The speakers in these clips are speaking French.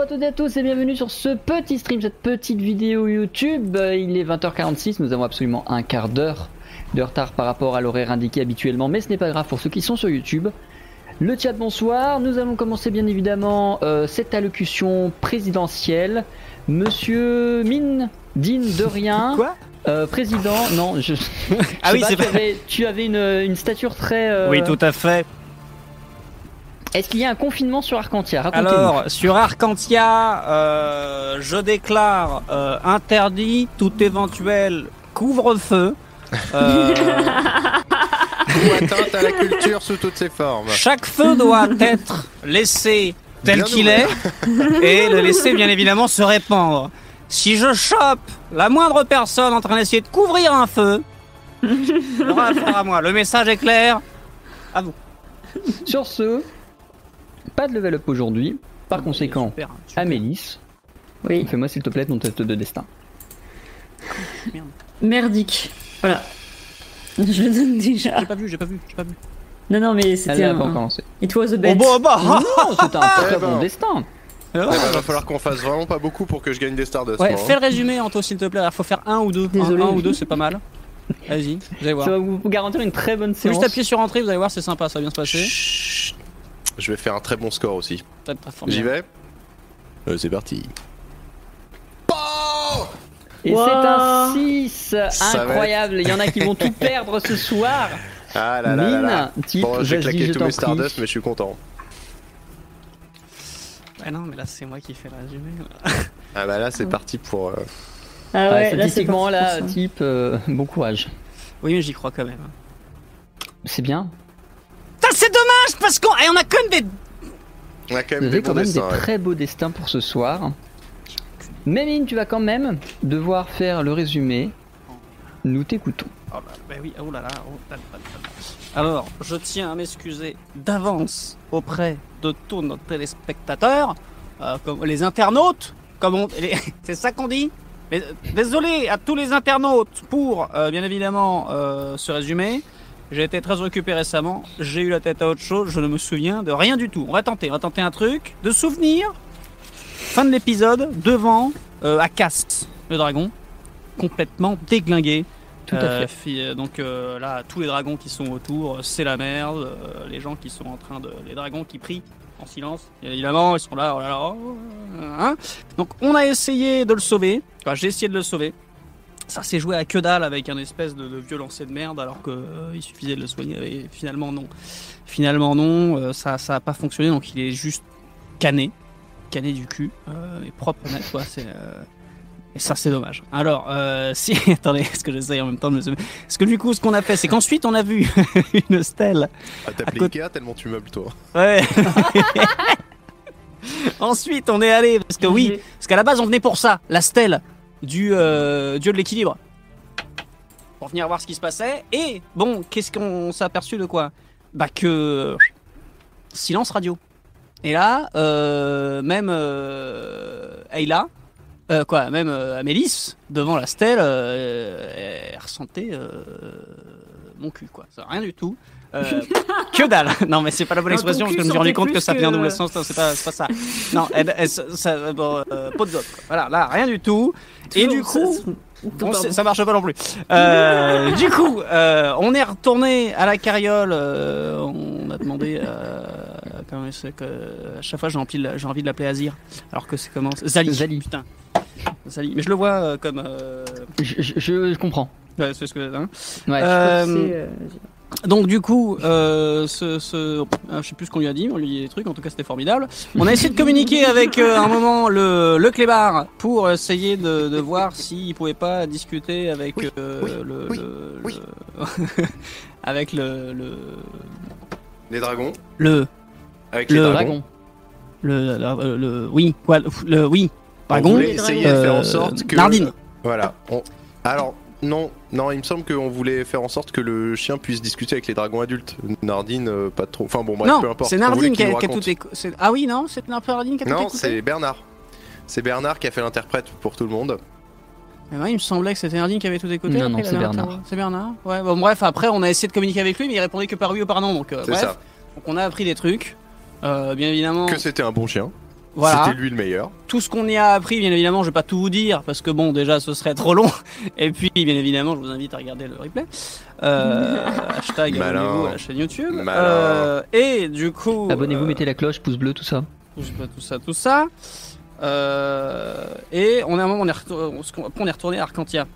Bonjour à toutes et à tous et bienvenue sur ce petit stream, cette petite vidéo YouTube. Il est 20h46, nous avons absolument un quart d'heure de retard par rapport à l'horaire indiqué habituellement, mais ce n'est pas grave pour ceux qui sont sur YouTube. Le chat, bonsoir. Nous allons commencer bien évidemment euh, cette allocution présidentielle. Monsieur Mine, digne de rien. Quoi? Euh, président, non, je. Ah je oui, c'est vrai. avais, tu avais une, une stature très. euh, Oui, tout à fait. Est-ce qu'il y a un confinement sur Arcantia? Alors, sur Arcantia, euh, je déclare euh, interdit tout éventuel couvre-feu. Euh, ou atteinte à la culture sous toutes ses formes. chaque feu doit être laissé tel qu'il est et le laisser bien évidemment se répandre. Si je chope la moindre personne en train d'essayer de couvrir un feu, elle aura affaire à moi. Le message est clair. À vous. Sur ce, pas de level up aujourd'hui. Par conséquent, Super, super. Amélis, Oui, fais-moi s'il te plaît ton test de destin. merdique. Voilà. Je le donne déjà. J'ai pas vu, j'ai pas vu, j'ai pas vu. Non, non, mais Elle c'était un. pas encore lancé. It was a Oh bet. bah, bah, Non, c'est un très Eh bon ben. destin. Eh ben, va falloir qu'on fasse vraiment pas beaucoup pour que je gagne des Stardust. Ouais, moi, hein. fais le résumé, Anto, s'il te plaît. Il faut faire un ou deux. Un, Désolé. un ou deux, c'est pas mal. Vas-y, vous allez voir. Ça va vous garantir une très bonne séance. juste appuyer sur entrée, vous allez voir, c'est sympa, ça va bien se passer. Chut. Je vais faire un très bon score aussi. J'y vais Euh, C'est parti. Oh Et Wow. c'est un 6 Ça va incroyable. Il y en a qui vont tout perdre ce soir. Ah là là là là. Mine, type, Bon, j'ai claqué tous mes prie. Stardust, mais je suis content. Ouais, non, mais là, c'est moi qui fais le résumé. Ah bah là, c'est parti pour. euh, Ah Ouais, ouais, là, c'est là, type, euh, bon courage. Oui, mais j'y crois quand même. C'est bien. Putain, c'est dommage parce qu'on on a quand même des. On a quand même des quand ouais. très beaux destins pour ce soir. Mais Mine, tu vas quand même devoir faire le résumé. Nous t'écoutons. Oh là, bah oui, oh là là, oh là là là là. Alors, je tiens à m'excuser d'avance auprès de tous nos téléspectateurs, euh, comme les internautes, comme on, les- c'est ça qu'on dit? Mais, euh, désolé à tous les internautes pour, euh, bien évidemment, euh, ce résumé. J'ai été très occupé récemment, j'ai eu la tête à autre chose, je ne me souviens de rien du tout. On va tenter, on va tenter un truc, de souvenir. Fin de l'épisode, devant euh, Akast, le dragon, complètement déglingué. Tout à Euh, fait. euh, donc euh, là, tous les dragons qui sont autour, c'est la merde. les gens qui sont en train de, les dragons qui prient en silence, évidemment, ils sont là. Oh là là, oh, hein. donc on a essayé de le sauver. Enfin, j'ai essayé de le sauver. Ça s'est joué à que dalle avec un espèce de, de vieux lancer de merde, alors que euh, il suffisait de le soigner. Et finalement non. Finalement non, euh, ça ça a pas fonctionné. Donc il est juste cané, cané du cul, euh, et propre net quoi. C'est euh, et ça, c'est dommage. Alors, euh, si. Attendez, est-ce que j'essaye en même temps de me. Parce que du coup, ce qu'on a fait, c'est qu'ensuite, on a vu une stèle. Ah, t'as côté- Ikea tellement tu meubles, toi. Ouais. ensuite, on est allé. Parce que oui, parce qu'à la base, on venait pour ça. La stèle du euh, dieu de l'équilibre. Pour venir voir ce qui se passait. Et, bon, qu'est-ce qu'on s'est aperçu de quoi? Bah, que. Silence radio. Et là, euh, même euh, Ayla, euh, quoi, même euh, Amélis, devant la stèle, elle ressentait mon cul, quoi. Ça, rien du tout. Euh, que dalle Non, mais c'est pas la bonne expression parce que je me suis rendu compte que ça fait un double sens. C'est pas, ça. Non, elle, elle- ça, ça- bon, euh, pot de. Voilà, là, rien du tout. Et du coup, ça- marche pas non plus. Euh, du coup, euh, on est retourné à la carriole. euh, on a demandé. Euh, comment c'est que à chaque fois j'ai envie, de la- j'ai envie de l'appeler Azir, alors que c'est comment? Zali. Zali. Putain. Zali. Mais je le vois euh, comme. euh, Je, je- je comprends. Ouais, c'est ce que. hein. Ouais. Euh, euh, donc du coup, euh, ce, ce, ah, je sais plus ce qu'on lui a dit, on lui a dit des trucs, en tout cas c'était formidable. On a essayé de communiquer avec euh, un moment le, le clébard pour essayer de, de voir s'il pouvait pas discuter avec Oui, euh, oui, le, oui, le- oui. le- avec le le Les dragons. le Avec Le les dragons. Dragon. le, le- le- oui quoi le, le- oui On dragon essayer dragons. de faire en Euh, sorte que. Nardine. Voilà. On- Alors, non, non, il me semble qu'on voulait faire en sorte que le chien puisse discuter avec les dragons adultes. Nardine, euh, pas trop. Enfin bon, bref, peu non, importe. c'est Nardine qui a, tout écouté. Ah oui non, c'est Nardine qui a tout Non, écouté. c'est Bernard. C'est Bernard qui a fait l'interprète pour tout le monde. Mais ouais, il me semblait que c'était Nardine qui avait tout écouté. Non, après, non, la c'est Bernard. C'est Bernard. Ouais, bon, bref, après, on a essayé de communiquer avec lui, mais il répondait que par oui ou par non. Donc, euh, bref. ça. Donc, on a appris des trucs. Euh, bien évidemment, Que c'était un bon chien. Voilà. C'était lui le meilleur. Tout ce qu'on y a appris, bien évidemment, je vais pas tout vous dire parce que bon, déjà, ce serait trop long. Et puis, bien évidemment, je vous invite à regarder le replay. Euh, hashtag abonnez-vous à la chaîne YouTube. Euh, et du coup, Abonnez-vous, euh, mettez la cloche, pouce bleu, tout ça. tout ça, tout ça, tout ça. Euh, et on est à un moment, on est, retour- on est retourné à Arcantia.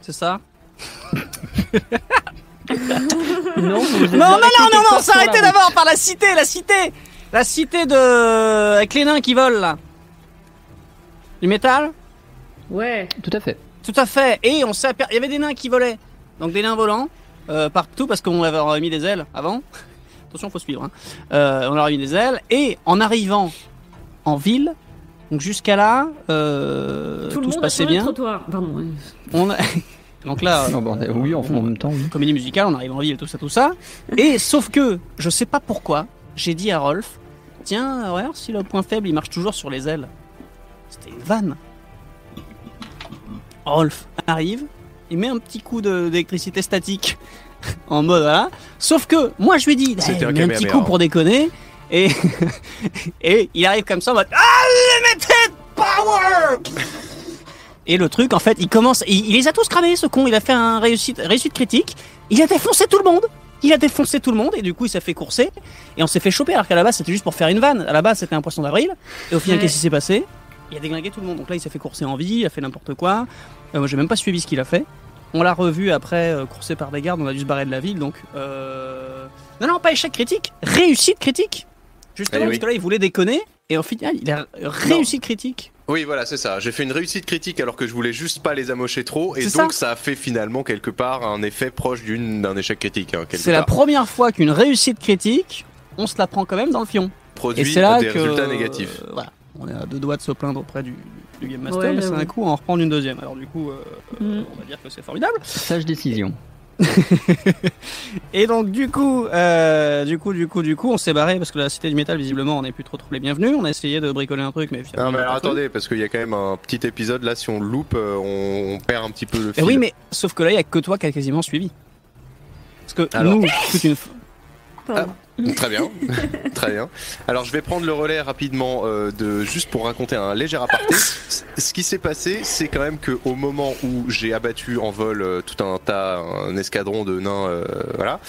C'est ça? Non, Non, mais non, non, non, s'arrêtez d'abord par la cité, la cité La cité de... avec les nains qui volent, là. Du métal? Ouais. Tout à fait. Tout à fait. Et on s'est aper- Il y avait des nains qui volaient. Donc des nains volants, euh, partout, parce qu'on avait aurait mis des ailes avant. Attention, faut suivre. hein. Euh, on leur a mis des ailes. Et en arrivant en ville, donc jusqu'à là, euh, Tout tout, le se passait bien. trottoir. Pardon. ouais. On a- donc là, Non, bon, oui, en, en même temps, oui. comédie musicale, on arrive en ville, tout ça, tout ça. Et sauf que, je sais pas pourquoi, j'ai dit à Rolf, tiens, regarde si le point faible il marche toujours sur les ailes. C'était une vanne. Rolf arrive, il met un petit coup d'électricité statique en mode voilà. Sauf que moi je lui dis, eh, un mets un petit coup pour déconner. Et, et il arrive comme ça en mode Unlimited Power Et le truc en fait, il commence, il, il les a tous cramés ce con, il a fait un réussite, réussite critique, il a défoncé tout le monde il a défoncé tout le monde et du coup il s'est fait courser et on s'est fait choper alors qu'à la base c'était juste pour faire une vanne. À la base c'était un poisson d'avril et au final Ouais. qu'est-ce qui s'est passé? Il a déglingué tout le monde. Donc là il s'est fait courser en vie, il a fait n'importe quoi. Euh, moi j'ai même pas suivi ce qu'il a fait. On l'a revu après euh, coursé par des gardes, on a dû se barrer de la ville donc euh... non non pas échec critique, réussite critique. Justement Eh oui. parce que là il voulait déconner et au final il a réussite critique. Oui, voilà, c'est ça. J'ai fait une réussite critique alors que je voulais juste pas les amocher trop. Et C'est donc, ça. ça. a fait finalement quelque part un effet proche d'une- d'un échec critique. hein, C'est la première fois qu'une réussite critique, on se la prend quand même dans le fion. Et Produit c'est là des que résultats négatifs. euh, voilà, on est à deux doigts de se plaindre auprès du, du Game Master, Ouais, mais c'est un coup à en reprendre une deuxième. Alors du coup, euh, Mm. on va dire que c'est formidable. Sage décision. Et donc du coup, euh, du coup, du coup, du coup, on s'est barré parce que la cité du métal, visiblement, on n'est plus trop trop les bienvenus. On a essayé de bricoler un truc, mais finalement. Non, mais alors attendez, parce qu'il y a quand même un petit épisode là, si on le loupe, euh, on, on perd un petit peu le Eh fil. oui, mais sauf que là, il y a que toi qui a quasiment suivi. Parce que Alors. nous, toute une. Très bien, très bien. Alors je vais prendre le relais rapidement euh, de juste pour raconter un léger aparté. Ce qui s'est passé, c'est quand même que au moment où j'ai abattu en vol euh, tout un tas, un escadron de nains, euh, voilà,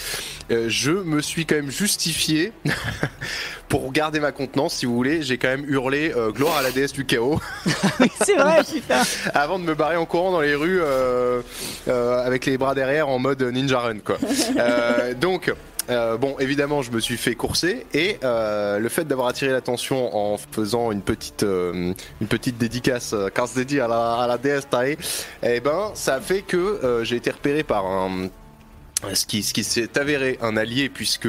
euh, je me suis quand même justifié pour garder ma contenance, si vous voulez. J'ai quand même hurlé euh, gloire à la déesse du chaos c'est vrai, putain. avant de me barrer en courant dans les rues euh, euh, avec les bras derrière en mode ninja run quoi. Euh, donc euh, bon évidemment je me suis fait courser et euh, le fait d'avoir attiré l'attention en faisant une petite euh, une petite dédicace casse dédiée à la, déesse Tae, eh ben ça fait que j'ai été repéré par un ce qui, ce qui s'est avéré un allié puisque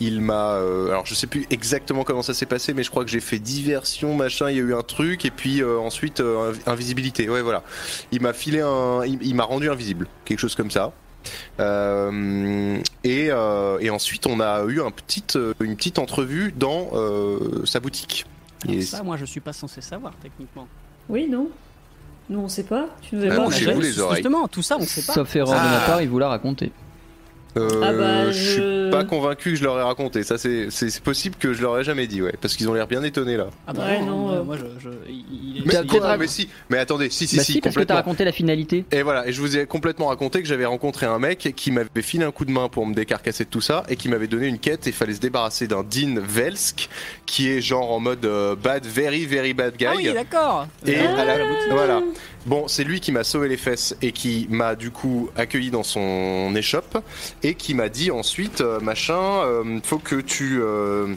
il m'a alors je sais plus exactement comment ça s'est passé mais je crois que j'ai fait diversion machin il y a eu un truc et puis ensuite inv- invisibilité. Ouais voilà. Il m'a filé un il, m'a rendu invisible quelque chose comme ça et, euh, et ensuite on a eu un petit, euh, une petite entrevue dans euh, sa boutique Et- Ça, moi, je suis pas censé savoir techniquement. Oui, non Nous, on sait pas. Tu nous as Ah pas vous, les oreilles. Justement, tout ça, on sait pas. Sauf erreur de Ah. ma part, il vous l'a raconté. Euh, Ah bah, je- pas convaincu que je leur ai raconté. Ça, c'est possible que je leur ai jamais dit, ouais, parce qu'ils ont l'air bien étonnés là. Ah bah Ouais, non, euh. moi, je, je- il- Mais, il est quoi mais si, mais attendez, si, si, bah si, si, parce que t'as complètement. raconté la finalité. Et voilà, et je vous ai complètement raconté que j'avais rencontré un mec qui m'avait filé un coup de main pour me décarcasser de tout ça et qui m'avait donné une quête et il fallait se débarrasser d'un Dean Velsk qui est genre en mode euh, bad, very, very bad guy. Ah oui, d'accord. Et à la- la boutique. voilà. Bon, c'est lui qui m'a sauvé les fesses et qui m'a du coup accueilli dans son échoppe et qui m'a dit ensuite, euh, machin, euh, faut que tu euh,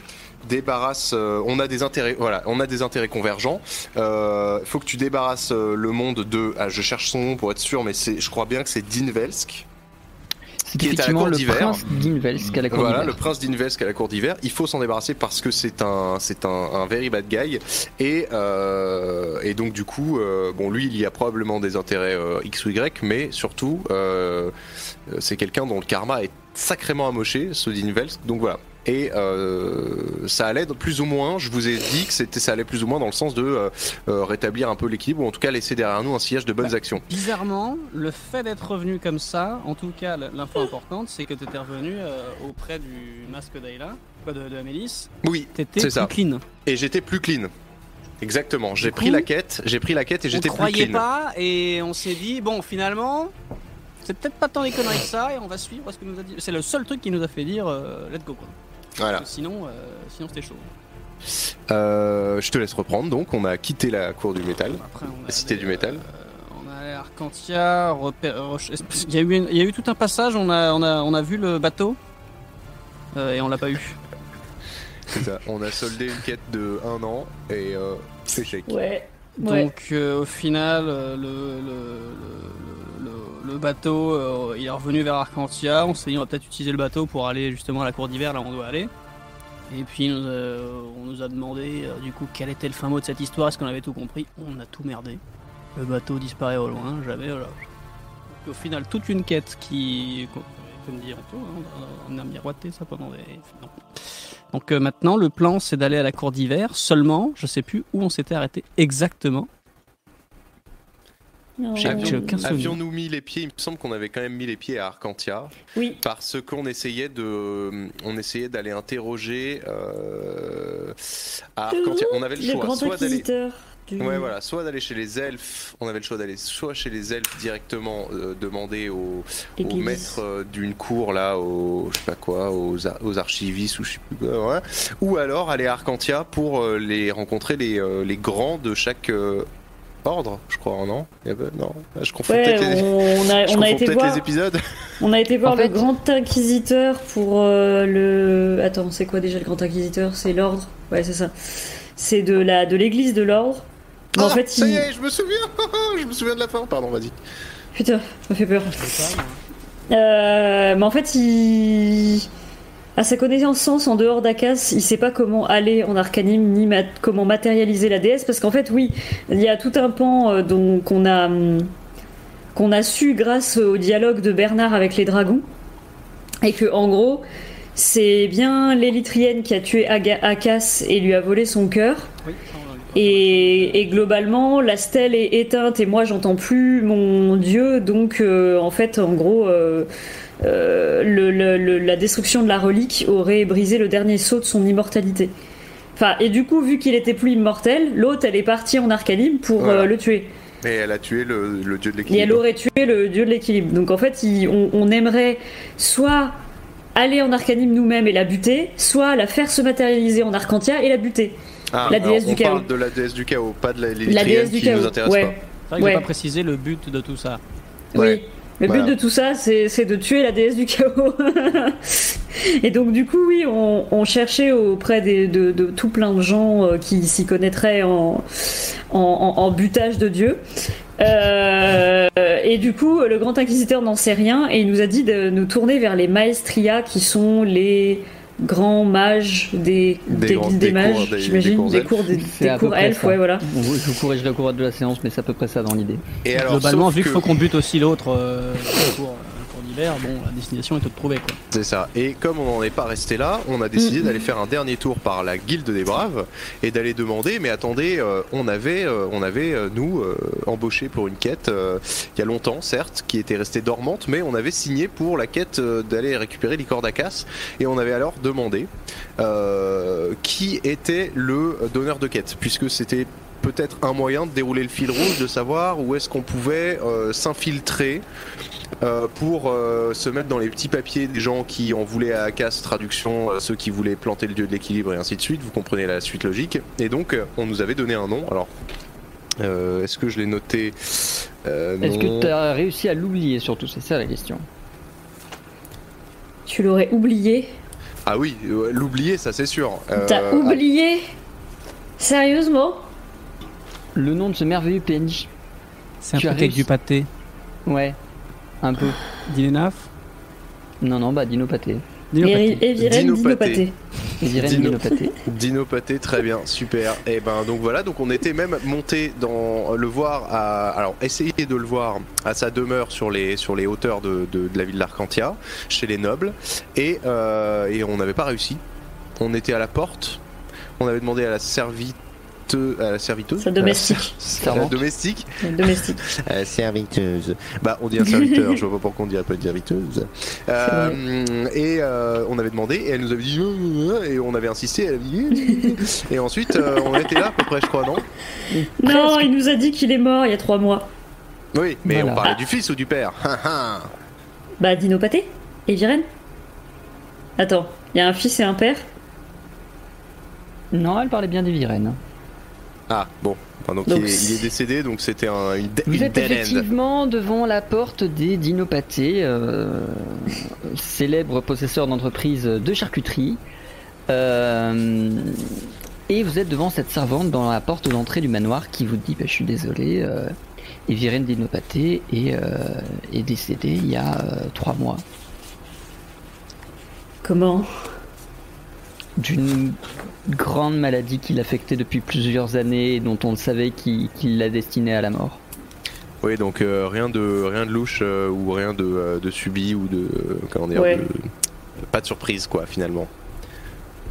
débarrasses. euh, on a des intérêts, voilà, on a des intérêts convergents. Euh, faut que tu débarrasses euh, le monde de. Ah, je cherche son nom pour être sûr, mais c'est, je crois bien que c'est Dean Velsk. C'est qui est à la cour le d'hiver. prince d'Invelsk à la cour Voilà, le prince d'Invelsk à la cour d'hiver. Il faut s'en débarrasser parce que c'est un, c'est un, un very bad guy. Et, et donc du coup, bon, lui, il y a probablement des intérêts X ou Y, mais surtout, c'est quelqu'un dont le karma est sacrément amoché, ce d'Invelsk. Donc voilà. Et euh, ça allait plus ou moins. Je vous ai dit que c'était, ça allait plus ou moins dans le sens de euh, euh, rétablir un peu l'équilibre, ou en tout cas laisser derrière nous un sillage de bonnes actions. Bizarrement, le fait d'être revenu comme ça, en tout cas, l'info importante, c'est que tu étais revenu euh, auprès du masque d'Ayla, quoi, de, de Amélis. Oui, T'étais C'est plus ça. clean. et j'étais plus clean. Exactement. J'ai pris la quête, j'ai pris la quête et On j'étais ne plus croyait clean. pas et on s'est dit, bon, finalement, c'est peut-être pas tant des conneries que ça et on va suivre ce que nous a dit. C'est le seul truc qui nous a fait dire, euh, let's go. Quoi. Voilà. Sinon, euh, sinon c'était chaud. Euh, je te laisse reprendre. Donc, on a quitté la cour du métal. Après, on La cité du métal. euh, on a allé à Arcantia, repère- reche- il, y a eu une- il y a eu tout un passage, on a, on a, on a vu le bateau euh, et on l'a pas eu. C'est ça. On a soldé une quête de un an et euh, échec. Ouais. Ouais. Donc euh, au final, euh, le, le, le, le- le bateau, euh, il est revenu vers Arcantia. On s'est dit on va peut-être utiliser le bateau pour aller justement à la cour d'hiver là où on doit aller. Et puis on nous a demandé euh, du coup quel était le fin mot de cette histoire, est-ce qu'on avait tout compris? On a tout merdé. Le bateau disparaît au loin, jamais. Au final, toute une quête qui, comme dit Anto, hein, on a miroité ça pendant des. Donc euh, maintenant, le plan, c'est d'aller à la cour d'hiver. Seulement, je sais plus où on s'était arrêté exactement. Non. J'ai- j'ai aucun souvenir. Avions-nous mis les pieds? Il me semble qu'on avait quand même mis les pieds à Arcantia Oui. parce qu'on essayait de, on essayait d'aller interroger euh, à Arcantia. On avait le Le choix, grand soit d'aller. Du... Ouais, voilà, soit d'aller chez les elfes, on avait le choix d'aller soit chez les elfes directement euh, demander au, au maître euh, d'une cour là, au je sais pas quoi, aux, aux archivistes ou je sais plus quoi, ouais. ou alors aller à Arcantia pour euh, les rencontrer les, euh, les grands de chaque euh, ordre, je crois, non Non, je confonds Ouais, peut-être les, on a, on été peut-être voir, les épisodes. on a été voir En le fait- grand inquisiteur pour euh, le. Attends, c'est quoi déjà le grand inquisiteur? C'est l'ordre? Ouais, c'est ça. C'est de la de l'église de l'ordre. Mais en Ah, fait, ça il... y est, je me souviens, je me souviens de la fin. Pardon, vas-y. putain, ça me fait peur. Pas. Euh, mais en fait, il. À sa connaissance en dehors d'Akas, il sait pas comment aller en Arcanim ni mat- comment matérialiser la déesse parce qu'en fait, oui, il y a tout un pan euh, dont qu'on a hum, qu'on a su grâce au dialogue de Bernard avec les dragons et que en gros, c'est bien l'élytrienne qui a tué Aga- Akas et lui a volé son cœur. Oui, et globalement, la stèle est éteinte et moi j'entends plus mon dieu. Donc euh, en fait, en gros, euh, euh, le- le- le- la destruction de la relique aurait brisé le dernier saut de son immortalité. Enfin, et du coup, vu qu'il était plus immortel, l'autre elle est partie en Arcanim pour Voilà. euh, le tuer. Et elle a tué le, le dieu de Et elle l'équilibre. aurait tué le dieu de l'équilibre. Donc en fait, il- on, on aimerait soit aller en Arcanim nous-mêmes et la buter, soit la faire se matérialiser en Arcantia et la buter. Ah, la déesse on du chaos. parle de la déesse du chaos, pas de la La déesse du qui chaos. nous intéresse ouais. pas. C'est vrai que Ouais. j'ai pas précisé le but de tout ça. Ouais. Le Voilà. but de tout ça, c'est de tuer la déesse du chaos. Et donc, du coup, oui, on, on cherchait auprès des- de, de tout plein de gens euh, qui s'y connaîtraient en, en, en- en butage de Dieu. Euh, et du coup, le grand inquisiteur n'en sait rien et il nous a dit de nous tourner vers les maestria qui sont les grands mages des, Des des, grands- des des mages, j'imagine, des cours des elfes. cours, elfes, ouais, voilà. Je vous corrigerai au cours de la séance, mais c'est à peu près ça dans l'idée. Et alors, Globalement, vu qu'il que- faut qu'on bute aussi l'autre euh, pour, bon, la destination est trouvée quoi. C'est ça. Et comme on n'en est pas resté là, on a décidé Mm. d'aller faire un dernier tour par la guilde des braves et d'aller demander. Mais attendez, euh, on avait, euh, on avait euh, nous embauché pour une quête il y a longtemps, certes, qui était restée dormante, mais on avait signé pour la quête d'aller récupérer l'icor d'Acas et on avait alors demandé qui était le donneur de quête, puisque c'était peut-être un moyen de dérouler le fil rouge, de savoir où est-ce qu'on pouvait euh, s'infiltrer euh, pour euh, se mettre dans les petits papiers des gens qui en voulaient à casse traduction, euh, ceux qui voulaient planter le dieu de l'équilibre et ainsi de suite. Vous comprenez la suite logique. Et donc, on nous avait donné un nom. Alors, euh, est-ce que je l'ai noté? Euh, Est-ce que tu as réussi à l'oublier surtout? C'est ça la question. Tu l'aurais oublié? Ah oui, l'oublier, ça c'est sûr. Euh, T'as oublié? Sérieusement? Le nom de ce merveilleux PNJ C'est un as avec du pâté. Ouais, un peu. Dilenaf Non, non, bah Dino Pâté. Dino Pâté. Dino Pâté, très bien, super. Et ben donc voilà, donc on était même monté dans le voir à, alors essayer de le voir à sa demeure sur les sur les hauteurs de, de, de la ville d'Arcantia, chez les nobles, et euh, et on n'avait pas réussi. On était à la porte, on avait demandé à la servite à la serviteuse, Sa domestique. la domestique, Domestique. à la serviteuse. Bah, on dit un serviteur, je vois pas pourquoi on dirait pas une serviteuse. Euh, et euh, on avait demandé, et elle nous avait dit, euh, et on avait insisté, elle avait dit, et ensuite, euh, on était là à peu près, je crois, non? Non, il nous a dit qu'il est mort il y a trois mois. Oui, mais Voilà. on parlait du fils ou du père Bah, Dinopaté Eviren Attends, il y a un fils et un père? Non, elle parlait bien d'Eviren. Ah, bon. Enfin, donc, Donc, il, est, il est décédé, donc c'était un, une, Vous une êtes end. effectivement devant la porte des Dinopathés, euh, célèbres possesseurs d'entreprises de charcuterie. Euh, et vous êtes devant cette servante dans la porte d'entrée du manoir qui vous dit bah, Je suis désolé, euh, Eviren Dinopathé est, euh, est décédée il y a euh, trois mois Comment? D'une grande maladie qui l'affectait depuis plusieurs années et dont on savait qu'il qu'il la destinait à la mort. Oui, donc euh, rien de rien de louche euh, ou rien de, euh, de subi ou de euh, comment dire, Ouais. de- pas de surprise quoi finalement.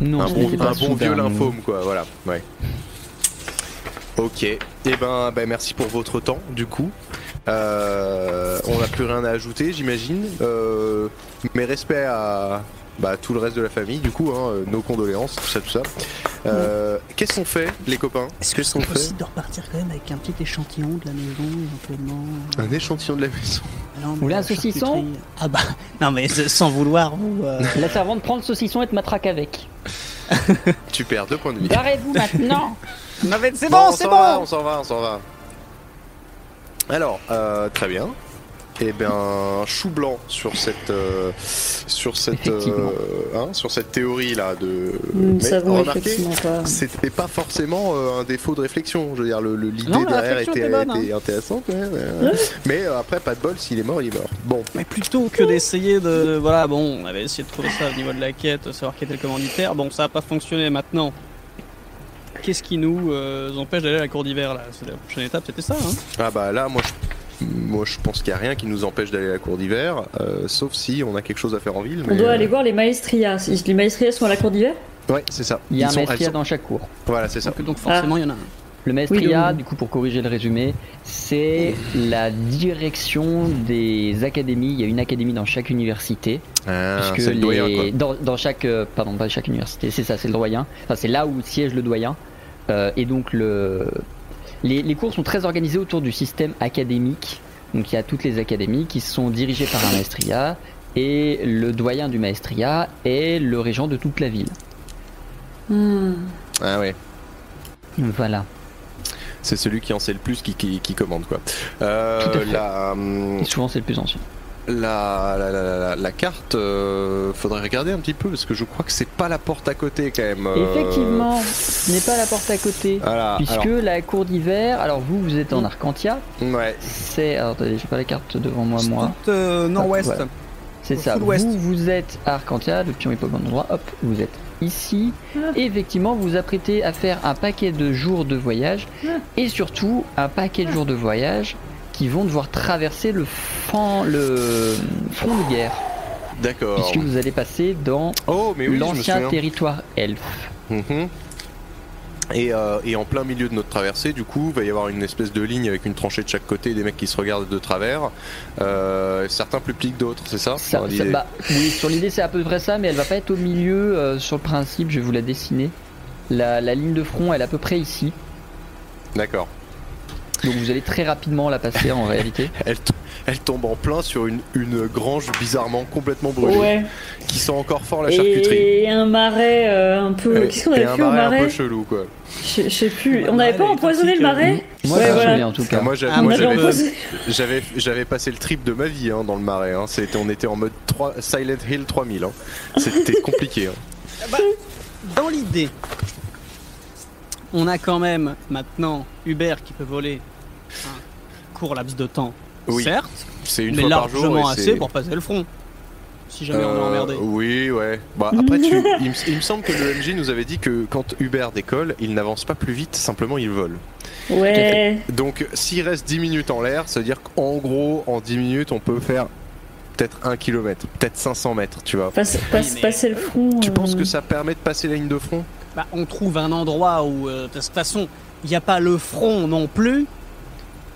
Non, un bon, un bon vieux lymphome quoi, voilà. Ouais. Ok. Et ben, ben merci pour votre temps du coup. Euh, on n'a plus rien à ajouter j'imagine. Euh, mes respects à bah, tout le reste de la famille du coup, hein, euh, nos condoléances, tout ça, tout ça. Euh, Qu'est-ce qu'on fait les copains Est-ce que Qu'est-ce c'est qu'on fait possible de repartir quand même avec un petit échantillon de la maison éventuellement Un échantillon de la maison. Non, mais voulez la un saucisson Ah bah, non mais sans vouloir vous. euh, La servante prend le saucisson et te matraque avec. Tu perds deux points de vie. Barrez-vous maintenant Non mais c'est Bon, bon, on c'est s'en va, bon on s'en va, on s'en va. Alors, euh, très bien. Eh bien, chou blanc sur cette, euh, sur cette, euh, hein, sur cette théorie là de. Mais remarquez, c'était pas forcément euh, un défaut de réflexion. Je veux dire, le- le- l'idée derrière réflexion était, était bonne, hein. était intéressante. ouais, ouais, ouais. Mais euh, après, pas de bol, s'il est mort, il est mort. Bon, Mais plutôt que d'essayer de. Voilà, bon, on avait essayé de trouver ça au niveau de la quête, savoir qui était le commanditaire. Bon, ça a pas fonctionné maintenant. Qu'est-ce qui nous euh, empêche d'aller à la cour d'hiver là? C'est la prochaine étape, c'était ça, hein? Ah bah là, moi, je, moi, je pense qu'il y a rien qui nous empêche d'aller à la cour d'hiver, euh, sauf si on a quelque chose à faire en ville. On doit euh, aller voir les maestrias. Les maestrias sont à la cour d'hiver Ouais, c'est ça. Il y a Ils un maestria sont- dans chaque cour. Voilà, c'est ça. donc, donc forcément, il y en a un. Le maestria, Oui, donc- du coup, pour corriger le résumé, c'est la direction des académies. Il y a une académie dans chaque université. Ah, puisque c'est le doyen, quoi. les... dans, dans chaque euh, pardon pas chaque université c'est ça c'est le doyen enfin c'est là où siège le doyen Euh, et donc le les, les cours sont très organisés autour du système académique donc il y a toutes les académies qui sont dirigées par un maestria et le doyen du maestria est le régent de toute la ville Hmm. Ah ouais. voilà C'est celui qui en sait le plus qui, qui, qui commande quoi. Euh, Tout à fait. La, hum, et souvent c'est le plus ancien la, la, la, la- la carte, euh, faudrait regarder un petit peu parce que je crois que c'est pas la porte à côté quand même. euh. effectivement ce n'est pas la porte à côté Voilà. puisque la cour d'hiver alors vous vous êtes en Arcantia alors, ouais. c'est alors attendez j'ai pas la carte devant moi C'est moi euh, nord-ouest. Voilà. C'est ça. Vous, vous êtes à Arcantia, le pion est pas au bon endroit. Hop, vous êtes ici. Ah. Et effectivement, vous vous apprêtez à faire un paquet de jours de voyage. Ah. Et surtout, un paquet de jours de voyage qui vont devoir traverser le, front, le front de guerre. D'accord. Puisque vous allez passer dans Oh, oui, l'ancien territoire elfe. Mhm. Et, euh, et en plein milieu de notre traversée, du coup, il va y avoir une espèce de ligne avec une tranchée de chaque côté des mecs qui se regardent de travers. Euh, certains plus petits que d'autres, c'est ça, bah, oui, sur l'idée c'est à peu près ça, mais elle va pas être au milieu. euh, sur le principe, je vais vous la dessiner. La, la ligne de front, elle est à peu près ici. D'accord. Donc vous allez très rapidement la passer en réalité. Elle, tombe en plein sur une, une grange bizarrement complètement brûlée Ouais. qui sent encore fort la charcuterie. Et un marais euh, un peu. Qu'est-ce qu'on et avait un fait au marais un marais peu chelou quoi. Je je sais plus. On n'avait pas empoisonné le marais? Moi, Ouais, voilà. souviens en tout cas. Moi, Ah, moi, j'avais- passé le trip de ma vie hein, dans le marais. Hein. C'était, on était en mode 3, Silent Hill 3000. hein. C'était compliqué. hein. Dans l'idée, on a quand même maintenant Hubert qui peut voler un court laps de temps, Oui. certes, C'est une mais fois par jour. largement et assez pour passer le front. Si jamais on est Euh, emmerdé. Oui, ouais. Bah, après, tu, il, me, il me semble que le MJ nous avait dit que quand Hubert décolle, il n'avance pas plus vite, simplement il vole. Ouais. Donc, s'il reste 10 minutes en l'air, ça veut dire qu'en gros, en 10 minutes, on peut faire peut-être 1 km, peut-être 500 mètres, tu vois. Passe- passe- mais- Passer le front. Tu euh, penses que ça permet de passer la ligne de front? Bah, on trouve un endroit où, euh, de toute façon, il n'y a pas le front non plus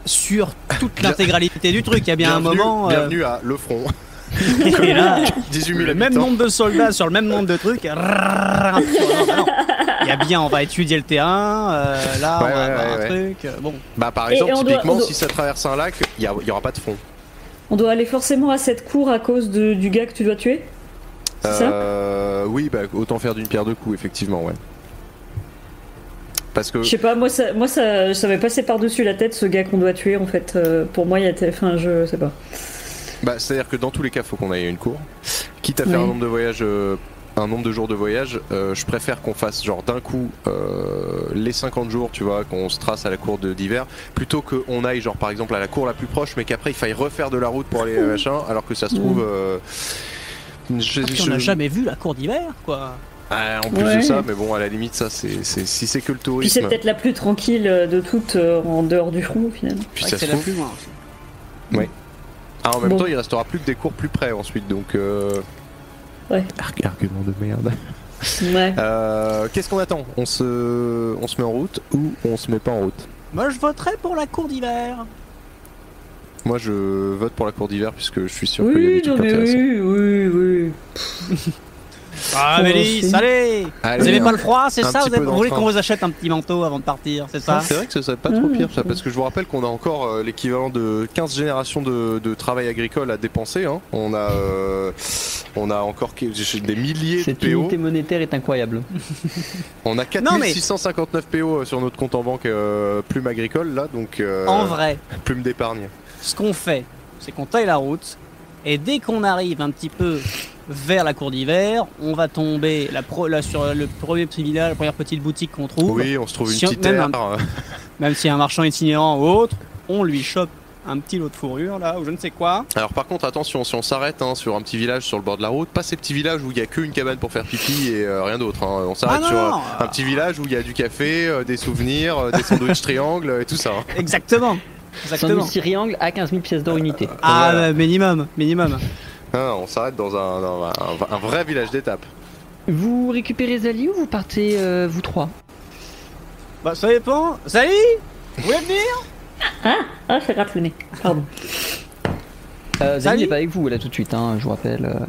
sur toute l'intégralité du truc. Il y a bien un moment. euh, Bienvenue à Le Front. et là, 18 000 le même nombre de soldats sur le même nombre de trucs. Il y a bien, on va étudier le terrain. euh, là, Ouais, on va ouais, avoir ouais, un truc. euh, Bon, Bah, par exemple, et on doit- typiquement, doit- si ça traverse un lac, il n'y aura pas de front. On doit aller forcément à cette cour à cause de- du gars que tu dois tuer C'est ça? Euh, oui, bah, autant faire d'une pierre deux coups, effectivement, ouais. Parce que Je sais pas, moi ça, moi ça, ça m'est passé par-dessus la tête ce gars qu'on doit tuer en fait. Euh, pour moi, il y a. Enfin, je sais pas. Bah, c'est-à-dire que dans tous les cas, faut qu'on aille à une cour. Quitte à faire un nombre de voyages, euh, un nombre de jours de voyage, euh, je préfère qu'on fasse genre d'un coup euh, les 50 jours, tu vois, qu'on se trace à la cour de d'hiver, plutôt qu'on aille genre par exemple à la cour la plus proche, mais qu'après il faille refaire de la route pour aller à machin, alors que ça se trouve. euh, je- je- on n'a jamais vu la cour d'hiver, quoi. Ah, en plus de Ouais. ça, mais bon, à la limite, ça, c'est c'est- si c'est que le Puis tourisme. c'est peut-être la plus tranquille euh, de toutes euh, en dehors du front au final. Puis C'est ça se la trouve. plus loin. Ah, en même Bon. temps, il restera plus que des cours plus près ensuite, donc. Euh... Ouais. arg- Argument de merde. Ouais. Euh, Qu'est-ce qu'on attend? On se... on se met en route ou on se met pas en route? Moi, je voterais pour la cour d'hiver. Moi, je vote pour la cour d'hiver puisque je suis sûr qu'il y a Oui, des trucs intéressants. oui, oui, oui. Ah, Oh, Mélisse, allez Vous aimez un- pas le froid, c'est ça Vous, avez- voulez qu'on vous achète un petit manteau avant de partir, c'est ça C'est vrai que ce serait pas trop Ah, pire ça, parce que je vous rappelle qu'on a encore euh, l'équivalent de 15 générations de, de travail agricole à dépenser. hein. On, a, euh, on a encore des milliers de Cette PO. unité monétaire est incroyable. On a Non, mais- 4659 PO sur notre compte en banque euh, plume agricole là, donc euh, En vrai, plume d'épargne. ce qu'on fait, c'est qu'on taille la route, et dès qu'on arrive un petit peu vers la cour d'hiver, on va tomber la pro- là, sur le premier petit village, la première petite boutique qu'on trouve. Oui, on se trouve une Si on- petite même un- Même a un marchand itinérant ou autre, on lui chope un petit lot de fourrure là, ou je ne sais quoi. Alors par contre attention, si on s'arrête hein, sur un petit village sur le bord de la route, pas ces petits villages où il y a qu'une cabane pour faire pipi et euh, rien d'autre. hein. On s'arrête Ah sur euh, non, un petit village où il y a du café, euh, des souvenirs, euh, des sandwichs triangles et tout ça. hein. Exactement. Exactement. Sandwich triangle à 15 000 pièces d'or unité. Ah, Voilà. euh, minimum, minimum. Ah, on s'arrête dans, un, dans un- un vrai village d'étape. Vous récupérez Zali ou vous partez euh, vous trois? Bah, ça dépend. Salut Vous voulez venir? Ah, je gratte le nez. Pardon. euh, Zali Zali n'est pas avec vous là tout de suite, hein, je vous rappelle. euh.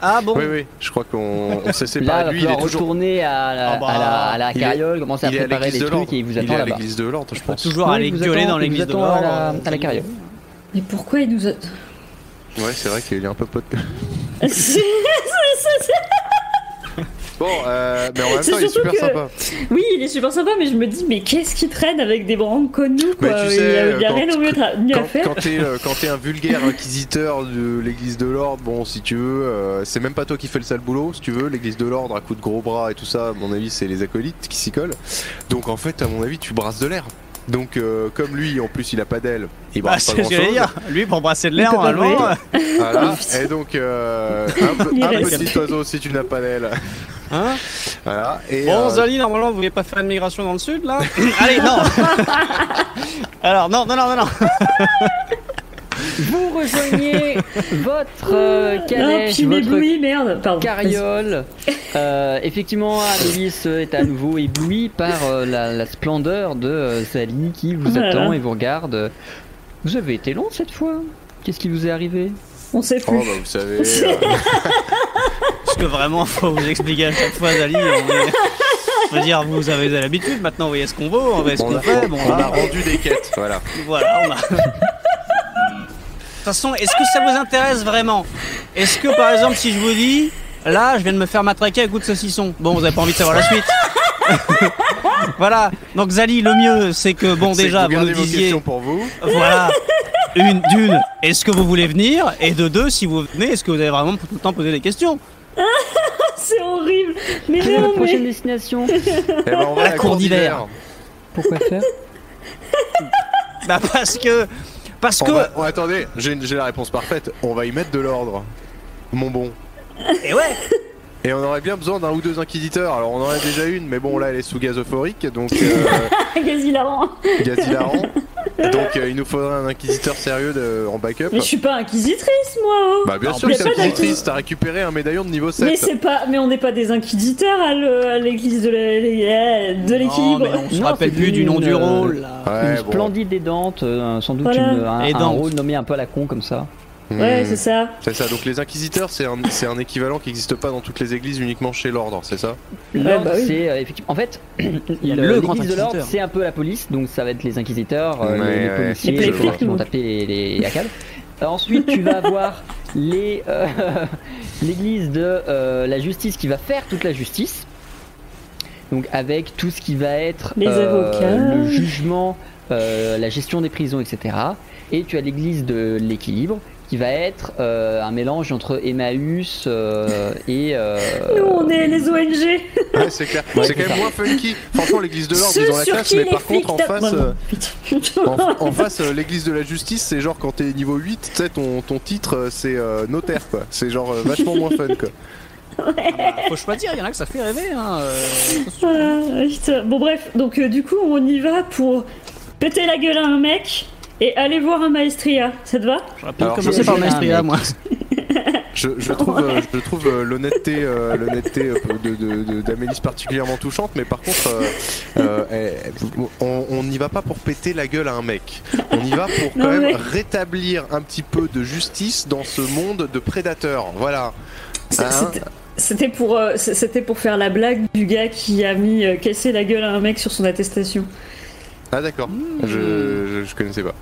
Ah bon Oui, oui, je crois qu'on on s'est Là, séparé il va lui. Est falloir toujours, retourner à la, Ah bah, à la, à la il est- carriole, commencer à il est à préparer l'église les de trucs l'ordre. et il vous Il attend est à là-bas. l'église de l'ordre, je pense. Toujours aller il vous gueuler attend- dans il vous l'église de attend à l'ordre. la- à la carriole. Mais pourquoi il nous a. Ouais, c'est vrai qu'il est un peu pote. Bon, euh, mais en même temps, il est super que- sympa. oui, il est super sympa, mais je me dis, mais qu'est-ce qu'il traîne avec des branques comme nous quoi tu Il sais, a, il y a quand- rien au mieux, à faire. quand t'es euh, quand t'es un vulgaire inquisiteur de l'église de l'ordre, bon, si tu veux, euh, c'est même pas toi qui fais le sale boulot, si tu veux. L'église de l'ordre, à coup de gros bras et tout ça, à mon avis, c'est les acolytes qui s'y collent. Donc en fait, à mon avis, tu brasses de l'air. Donc, euh, comme lui, en plus, il a pas d'aile, il Bah, brasse c'est pas dire. Lui, pour brasser de l'air, euh, Voilà. Et donc, euh, un, petit oiseau si tu n'as pas d'aile. Hein Voilà. Et, Bon, euh, Zali, normalement, vous voulez pas faire une migration dans le sud, là Allez, non Alors, non, non, non, non, non Vous rejoignez votre euh, Non, calèche, puis votre m'éblouis, merde. Pardon. carriole. Euh, effectivement, Amélis est à nouveau éblouie par euh, la, la splendeur de euh, Sally qui vous Voilà. attend et vous regarde. Vous avez été long cette fois Qu'est-ce qui vous est arrivé? On sait Oh, plus. bah, vous savez. euh, Parce que vraiment, faut vous expliquer à chaque fois, Zali. On est... Je veux dire, vous avez l'habitude, maintenant, vous voyez ce qu'on vaut, on voit ce on, qu'on a, fait. Bon, on a rendu des quêtes. Voilà. Voilà, on a. De toute façon, est-ce que ça vous intéresse vraiment? Est-ce que par exemple, si je vous dis, là, je viens de me faire matraquer à goût de saucisson, bon, vous avez pas envie de savoir la suite Voilà, donc Zali, le mieux, c'est que, bon, C'est que déjà, vous nous disiez, questions pour vous. voilà, une, d'une, est-ce que vous voulez venir? Et de deux, si vous venez, est-ce que vous allez vraiment tout le temps poser des questions? C'est horrible. Mais Quelle est non, votre prochaine mais. destination? Eh ben, on va à La cour d'hiver. Pourquoi faire? Bah, parce que. Parce On que. va- oh, attendez, j'ai la réponse parfaite. On va y mettre de l'ordre. Mon bon. Et ouais Et on aurait bien besoin d'un ou deux inquisiteurs. Alors on en a déjà une, mais bon là elle est sous gaz euphorique, donc euh, Gaz hilarant. gaz hilarant. Donc euh, il nous faudrait un inquisiteur sérieux de- en backup. Mais je suis pas inquisitrice, moi. hein. Bah bien sûr que t'es inquisitrice, t'as récupéré un médaillon de niveau 7. Mais c'est pas, mais on n'est pas des inquisiteurs à l'église de la- de Non, l'équilibre. on se Non, rappelle plus du nom une, du euh, rôle, là. Ouais, Une bon. splendide aidante, euh, sans doute Voilà. une- un, un rôle nommé un peu à la con comme ça. Ouais, Hmm. c'est ça. C'est ça, donc les inquisiteurs c'est un, c'est un équivalent qui n'existe pas dans toutes les églises, uniquement chez l'ordre, c'est ça? L'ordre, bah oui. c'est euh, effectivement. En fait, le- le grand l'église de l'ordre, inquisiteur. c'est un peu la police, donc ça va être les inquisiteurs, euh, Ouais, les, les ouais. policiers, Les les flics, gens qui vont taper les, les ACAB. Euh, ensuite, tu vas avoir les euh, l'église de euh, la justice qui va faire toute la justice. Donc avec tout ce qui va être Les euh, avocats. le jugement, euh, la gestion des prisons, etc. Et tu as l'église de l'équilibre qui va être euh, un mélange entre Emmaüs euh, et euh, Nous, on est les ONG. Ouais, c'est clair. Ouais, c'est quand même moins funky. Franchement, l'église de l'ordre, ils ont la classe, mais par contre, en face, euh, en, en face, euh, l'église de la justice, c'est genre quand t'es niveau 8, tu sais, ton, ton titre, c'est euh, notaire, quoi. C'est genre euh, vachement moins fun, quoi. Faut choisir, il y en a que ça fait rêver, hein. euh, Ah. Bon bref, donc euh, du coup on y va pour péter la gueule à un mec et aller voir un maestria. Ça te va Alors, commencer je- par je- Maestria, moi. Je, je trouve, euh, je trouve euh, l'honnêteté, euh, l'honnêteté euh, de, de- de- d'Amélis particulièrement touchante, mais par contre, euh, euh, on n'y va pas pour péter la gueule à un mec. On y va pour quand Non, même mais- rétablir un petit peu de justice dans ce monde de prédateurs. Voilà. Hein c'était- pour, euh, c- c'était pour faire la blague du gars qui a mis euh, casser la gueule à un mec sur son attestation. Ah d'accord, je, je, je connaissais pas.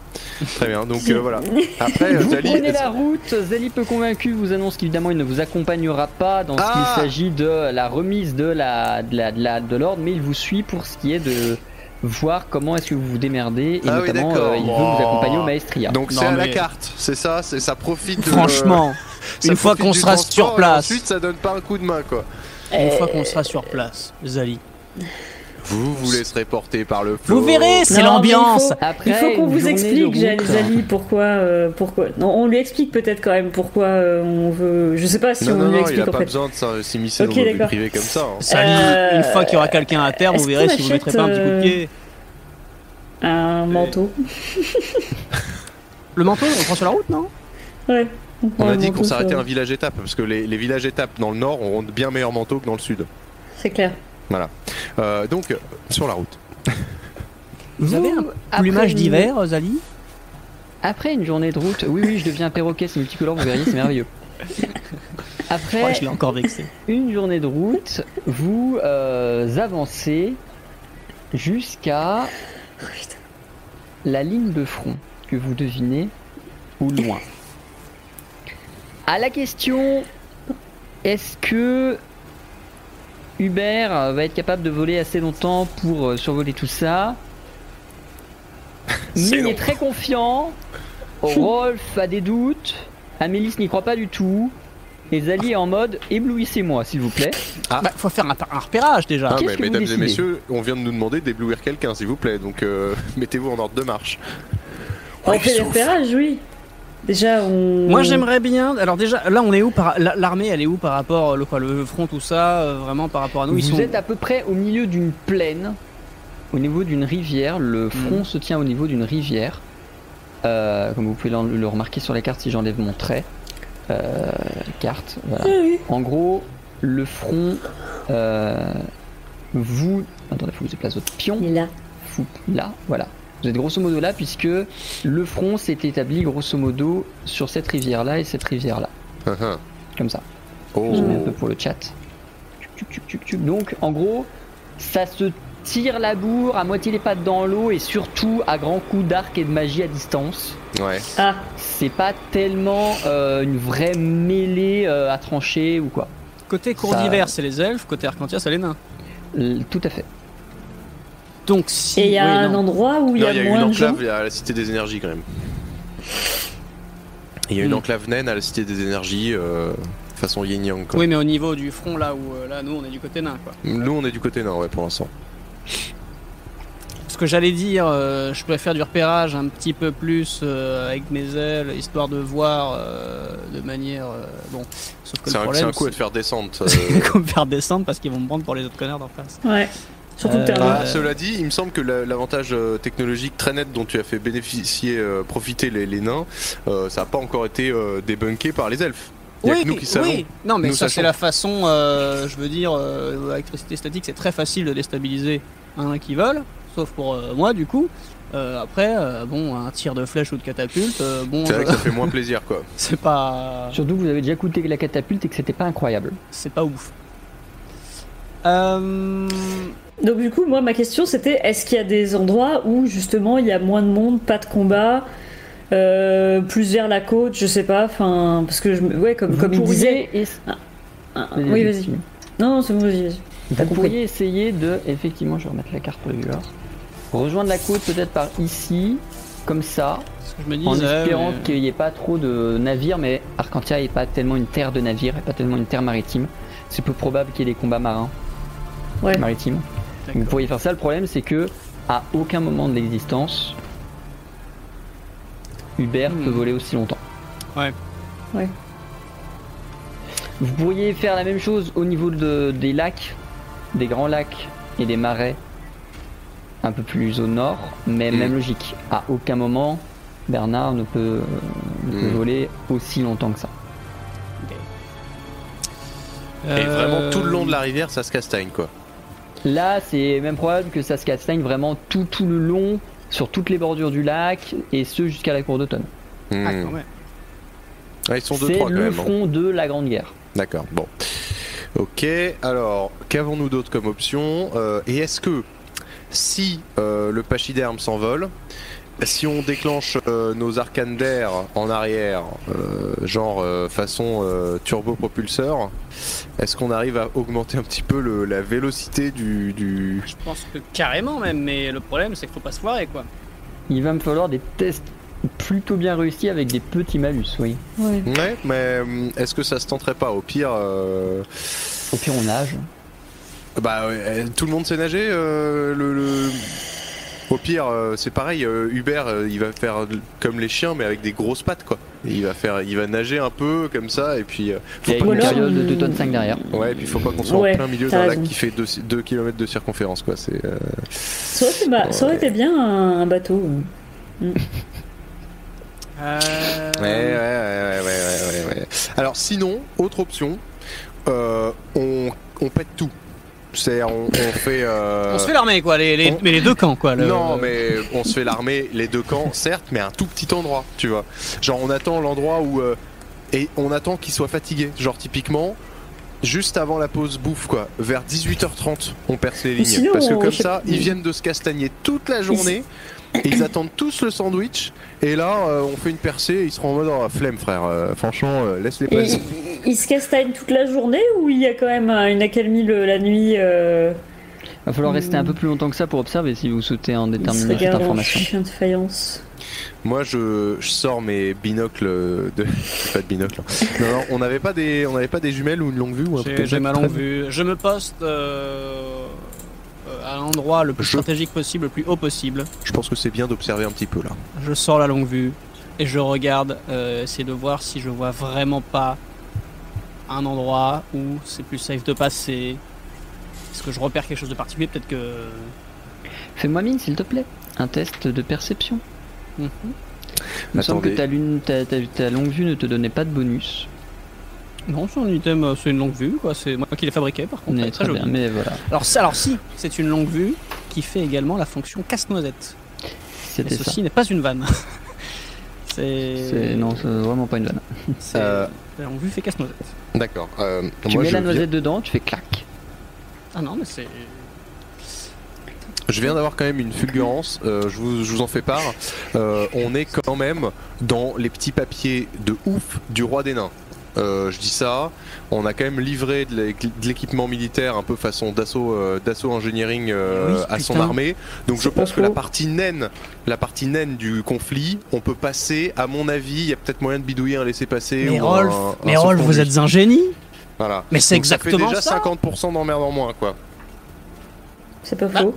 Très bien, donc euh, voilà. Après, euh, Vous Zali, prenez la route, Zali peu convaincu vous annonce qu'évidemment il ne vous accompagnera pas dans ce Ah qu'il s'agit de la remise de la de la- de la- de l'ordre, mais il vous suit pour ce qui est de voir comment est-ce que vous vous démerdez et Ah oui, notamment d'accord. euh, il veut Oh. vous accompagner au maestria. donc c'est à la carte, c'est ça, c'est ça profite. de- Franchement, ça une fois qu'on sera sur place. Ensuite, ça donne pas un coup de main quoi. une fois qu'on sera sur place, Zali. Vous vous laisserez porter par le flot. Vous verrez, c'est l'ambiance. il faut- Après, Il faut qu'on vous explique, de Jal- route. Zali, pourquoi, euh, pourquoi. Non, on lui explique peut-être quand même pourquoi euh, on veut. Je sais pas si Non, on non, lui non, il explique a en pas fait. besoin de s'immiscer Ok, dans d'accord. privées comme ça. hein. Zali, Euh, une fois qu'il y aura quelqu'un à terre, verrez qu'on si vous mettrez pas un petit coup de pied. Un manteau. Le manteau, on prend sur la route, non? Ouais. On a dit manteau qu'on s'arrêtait un village étape parce que les, les villages étapes dans le nord ont de bien meilleurs manteaux que dans le sud. C'est clair. Euh, donc, sur la route. Vous avez un plumage une- d'hiver, Zali? Après une journée de route, oui oui, je deviens un perroquet, c'est multicolore, vous verriez, c'est merveilleux. Après Ouais, je l'ai encore vexé. une journée de route, vous euh, avancez jusqu'à la ligne de front que vous devinez au loin. À la question, est-ce que Hubert va être capable de voler assez longtemps pour euh, survoler tout ça Mine long. est très confiant. Rolf a des doutes. Amélis n'y croit pas du tout. Et Zali est en mode éblouissez-moi, s'il vous plaît. Bah, faut faire un, un repérage déjà. Ah, Qu'est-ce mais que vous mesdames et messieurs, on vient de nous demander d'éblouir quelqu'un, s'il vous plaît. Donc euh, mettez-vous en ordre de marche. On fait les souffle. repérages, oui. Déjà, on. Moi j'aimerais bien. Alors déjà, là on est où par la- l'armée Elle est où par rapport le quoi, le front tout ça, euh, vraiment par rapport à nous Vous Ils sont. êtes à peu près au milieu d'une plaine, au niveau d'une rivière. Le front se tient au niveau d'une rivière. Euh, comme vous pouvez le, remarquer sur la carte si j'enlève mon trait. Euh, carte, voilà. Oui. En gros, le front, euh, vous... Attendez, faut que je déplace votre pion. Il est là. Fou- Là, voilà. Vous êtes grosso modo là puisque le front s'est établi grosso modo sur cette rivière-là et cette rivière-là. Uhum. Comme ça. oh. Je mets un peu pour le chat. Donc, en gros, ça se tire la bourre à moitié les pattes dans l'eau et surtout à grands coups d'arc et de magie à distance. Ouais. Ah, C'est pas tellement euh, une vraie mêlée euh, à trancher ou quoi. Côté cours Ça- d'hiver c'est les elfes, côté Arcantia c'est les nains. L- Tout à fait. Donc si. et il y a oui, un non. endroit où il y a il y a de gens. l'enclave à la Cité des Énergies quand même. Il y a une Hmm. enclave naine à la Cité des Énergies, euh, façon yin yang. Quoi. Oui mais au niveau du front là où euh, là nous on est du côté nain quoi. Nous on est du côté nord, ouais, pour l'instant. Ce que j'allais dire, euh, je pourrais faire du repérage un petit peu plus euh, avec mes ailes, histoire de voir euh, de manière. euh, bon, sauf que le un, c'est problème. un coup à te faire descendre. comme faire descendre parce qu'ils vont me prendre pour les autres connards d'en face. Ouais. Surtout Euh, que Ah, Euh, Cela dit, il me semble que la- l'avantage euh, technologique très net dont tu as fait bénéficier, euh, profiter les, les nains, euh, ça n'a pas encore été euh, débunké par les elfes. Il y a Oui, que nous qui savons. oui. Non, mais Nous ça, c'est la façon, euh, je veux dire, euh, électricité statique, c'est très facile de déstabiliser un nain qui vole, sauf pour euh, moi, du coup. Euh, après, euh, bon, un tir de flèche ou de catapulte, euh, bon, C'est vrai que ça fait moins plaisir, quoi. c'est pas, Surtout que vous avez déjà coûté la catapulte et que c'était pas incroyable. c'est pas ouf. Euh, Donc du coup, moi, ma question, c'était est-ce qu'il y a des endroits où justement il y a moins de monde, pas de combat, euh, plus vers la côte, je sais pas, enfin, parce que je, me- ouais, comme, Vous comme il disait. pourriez es- Ah, oui, vas-y. Non, non, c'est bon, vas-y, vas-y. T'as Vous compris. pourriez essayer de, effectivement, je vais remettre la carte pour les viewers, rejoindre la côte peut-être par ici, comme ça, je me en disais, espérant mais- qu'il n'y ait pas trop de navires, mais Arcantia n'est pas tellement une terre de navires, et pas tellement une terre maritime. C'est peu probable qu'il y ait des combats marins Ouais. maritimes. Vous pourriez faire ça. Le problème, c'est que à aucun moment de l'existence, Hubert Hmm. peut voler aussi longtemps. Ouais. Ouais. Vous pourriez faire la même chose au niveau de- des lacs, des grands lacs et des marais, un peu plus au nord, mais Hmm. même logique. À aucun moment, Bernard ne peut, euh, ne peut Hmm. voler aussi longtemps que ça. Et Euh, vraiment, tout le long de la rivière, ça se castagne, quoi. Là, c'est même probable que ça se castagne vraiment tout, tout le long, sur toutes les bordures du lac, et ce jusqu'à la cour d'automne. Ah, Hmm. quand même. Ah, ils sont deux, quand hein. front de la Grande Guerre. D'accord, bon. Ok, alors, qu'avons-nous d'autre comme option? Euh, Et est-ce que, si euh, le pachyderme s'envole, si on déclenche euh, nos arcanes d'air en arrière, euh, genre euh, façon euh, turbopropulseur, est-ce qu'on arrive à augmenter un petit peu le- la vélocité du... du... Je pense que carrément même, mais le problème c'est qu'il faut pas se foirer quoi. Il va me falloir des tests plutôt bien réussis avec des petits malus, oui. Ouais. Ouais, mais est-ce que ça se tenterait pas Au pire... euh, Au pire, on nage. Bah, ouais, euh, tout le monde sait nager. euh, le, le- Au pire, euh, c'est pareil. euh, Hubert, euh, il va faire comme les chiens, mais avec des grosses pattes, quoi. Il va faire, il va nager un peu comme ça, et puis. euh, faut Il y a pas une période de 2 hum, tonnes 5 derrière. Ouais, et puis faut pas qu'on soit Ouais, en plein milieu d'un lac qui fait 2 km de circonférence, quoi. C'est. Ça aurait été, ba- ça aurait été bien un, un bateau. Euh... Ouais, ouais, ouais, ouais, ouais, ouais, ouais. Alors, sinon, autre option, euh, on, on pète tout. C'est, on, on fait. euh, On se fait l'armée quoi, les, les- on- mais les deux camps quoi. le- Non, mais on se fait l'armée, les deux camps, certes, mais à un tout petit endroit, tu vois. Genre, on attend l'endroit où. euh, et on attend qu'ils soient fatigués. Genre, typiquement, juste avant la pause bouffe, quoi. Vers 18h30, on perce les lignes. sinon, Parce que comme ça, ils viennent de se castagner toute la journée. Et ils attendent tous le sandwich. Et là, euh, on fait une percée. Et ils seront en mode oh, flemme, frère. Euh, franchement, euh, laisse les passer. il, il se castagne toute la journée ou il y a quand même euh, une accalmie le- la nuit euh, Va falloir rester un peu plus longtemps que ça pour observer si vous souhaitez en déterminer cette information. chien de faïence. Moi, je, je sors mes binocles de. pas de binocles. hein. Non, non, on n'avait pas des, on n'avait pas des jumelles ou une longue vue ou un J'ai ma longue vue. Je me poste euh, à l'endroit le plus Je- stratégique possible, le plus haut possible. Je pense que c'est bien d'observer un petit peu là. Je sors la longue vue et je regarde, euh, essayer de voir si je vois vraiment pas un endroit où c'est plus safe de passer. Est-ce que je repère quelque chose de particulier? Peut-être que. Fais-moi mine, s'il te plaît. Un test de perception. Mhm. Il me semble que ta, lune, ta, ta- ta longue vue ne te donnait pas de bonus. Non, c'est un item, euh, c'est une longue vue, quoi. C'est moi qui l'ai fabriqué, par contre. Mais est très bien, mais voilà. Alors, alors si, c'est une longue vue qui fait également la fonction casse-noisette. Et C'était ça. ceci n'est pas une vanne. c'est. C'est non, c'est vraiment pas une vanne. c'est- Euh. La longue vue fait casse-noisette. D'accord. Euh, Tu moi, mets je la viens- noisette dedans, tu fais clac. Ah non, mais c'est. Je viens d'avoir quand même une fulgurance, euh, je, vous, je vous en fais part. Euh, on est quand même dans les petits papiers de ouf du roi des nains. Euh, je dis ça, on a quand même livré de l'é- de l'équipement militaire un peu façon d'assaut euh, d'assaut engineering euh, Oui, à son putain. armée. Donc je pense que la partie naine, la partie naine du conflit, on peut passer. À mon avis, il y a peut-être moyen de bidouiller un laisser passer. Mais Rolf, un- un mais Rolf, vous êtes un génie Voilà. Mais c'est Donc ça exactement fait déjà ça 50% d'emmerde en moins quoi. C'est pas faux.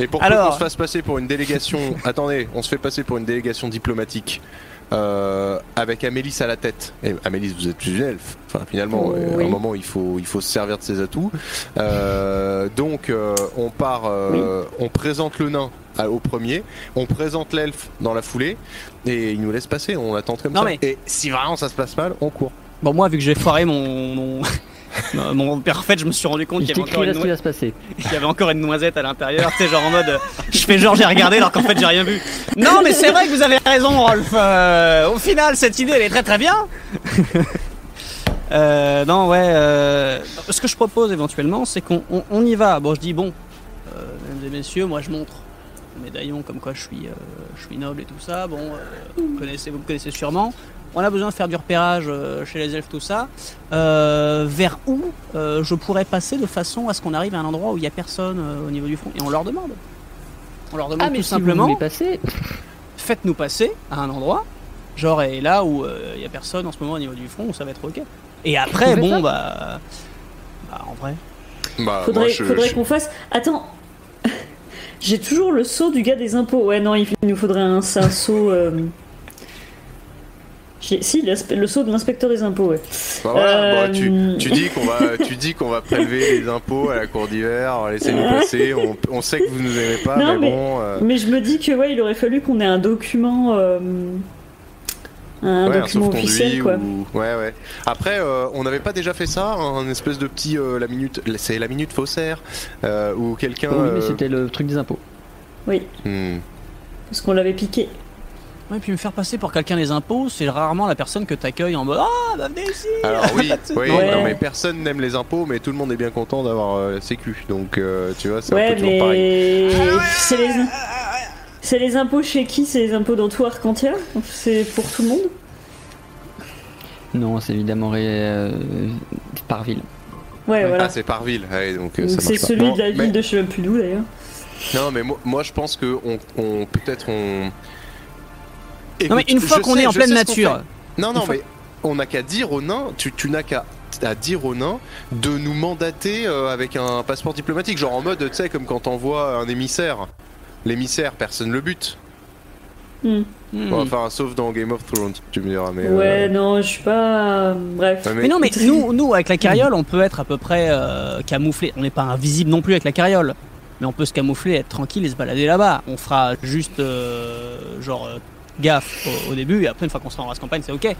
Et pour Alors- qu'on se fasse passer pour une délégation, attendez, on se fait passer pour une délégation diplomatique euh, avec Amélis à la tête. Et Amélis, vous êtes une elfe. Enfin, finalement, Oh, euh, à oui. un moment, il faut, il faut se servir de ses atouts. Euh, donc, euh, on part, on présente le nain au premier, on présente l'elfe dans la foulée, et il nous laisse passer. On attend comme Non, ça. mais- Et si vraiment ça se passe mal, on court. Bon, moi, vu que j'ai foiré mon. mon... mon parfait, je me suis rendu compte Il qu'il y, avait encore une y avait encore noisette à l'intérieur. Tu sais, genre en mode. euh, Je fais genre j'ai regardé alors qu'en fait j'ai rien vu. Non, mais c'est vrai que vous avez raison, Rolf. Euh, au final, cette idée elle est très très bien. Euh, non, ouais. euh, ce que je propose éventuellement, c'est qu'on on, on y va. Bon, je dis bon, mesdames et messieurs, moi je montre mon médaillon comme quoi je suis, je suis noble et tout ça. Bon, vous, connaissez, vous me connaissez sûrement. On a besoin de faire du repérage euh, chez les elfes, tout ça. Euh, vers où euh, je pourrais passer de façon à ce qu'on arrive à un endroit où il n'y a personne euh, au niveau du front Et on leur demande. On leur demande Ah, mais tout si simplement passer, faites-nous passer à un endroit, genre et là où euh, il y a personne en ce moment au niveau du front, où ça va être ok. Et après, bon bah, bah, en vrai. Bah, Faudrait, moi, je- faudrait je- qu'on fasse. Attends. J'ai toujours le saut du gars des impôts. Ouais, non, il nous faudrait un, saut. euh, Si, le saut de l'inspecteur des impôts, ouais. Bah voilà, tu, Euh, tu dis qu'on va, tu dis qu'on va prélever les impôts à la cour d'hiver, laissez-nous passer. On, on sait que vous nous aimez pas, Non, mais, mais- bon. euh, Mais je me dis que, ouais, il aurait fallu qu'on ait un document. euh, Un ouais, document officiel, quoi. ou- Ouais, ouais. Après, euh, on n'avait pas déjà fait ça, un espèce de petit, euh, la minute, c'est la minute faussaire, euh, où quelqu'un. oui, mais euh, c'était le truc des impôts. Oui, hmm. parce qu'on l'avait piqué. Ouais, puis me faire passer pour quelqu'un des impôts, c'est rarement la personne que t'accueilles en mode Ah, bah venez ici Alors oui, oui, Ouais. non, mais personne n'aime les impôts, mais tout le monde est bien content d'avoir euh, sécu. Donc, euh, tu vois, c'est un peu toujours pareil. mais. C'est les... c'est les impôts chez qui? C'est les impôts dans tout Arcantia C'est pour tout le monde? Non, c'est évidemment ré- euh, par ville. Ouais, voilà. Ah, c'est par ville, ouais, donc c'est pas. celui de la mais- ville de je sais même plus d'où d'ailleurs. Non, mais moi, moi, je pense que on, on- peut-être on. Non, mais une fois qu'on sais- est en pleine nature. Non, non, fois- mais on n'a qu'à dire aux nains, tu, tu n'as qu'à à dire aux nains de nous mandater euh, avec un passeport diplomatique, genre en mode, tu sais, comme quand t'envoies un émissaire. L'émissaire, personne le bute. Hmm. hmm. Bon, enfin, sauf dans Game of Thrones, tu me diras. Mais, Ouais, euh, non, je suis pas. Bref. ouais, mais- Mais non, mais nous, nous, avec la carriole, on peut être à peu près euh, camouflé. On n'est pas invisible non plus avec la carriole. Mais on peut se camoufler, être tranquille et se balader là-bas. On fera juste, euh, genre, euh, gaffe au, au début. Et après, une fois qu'on sera en race campagne, c'est ok.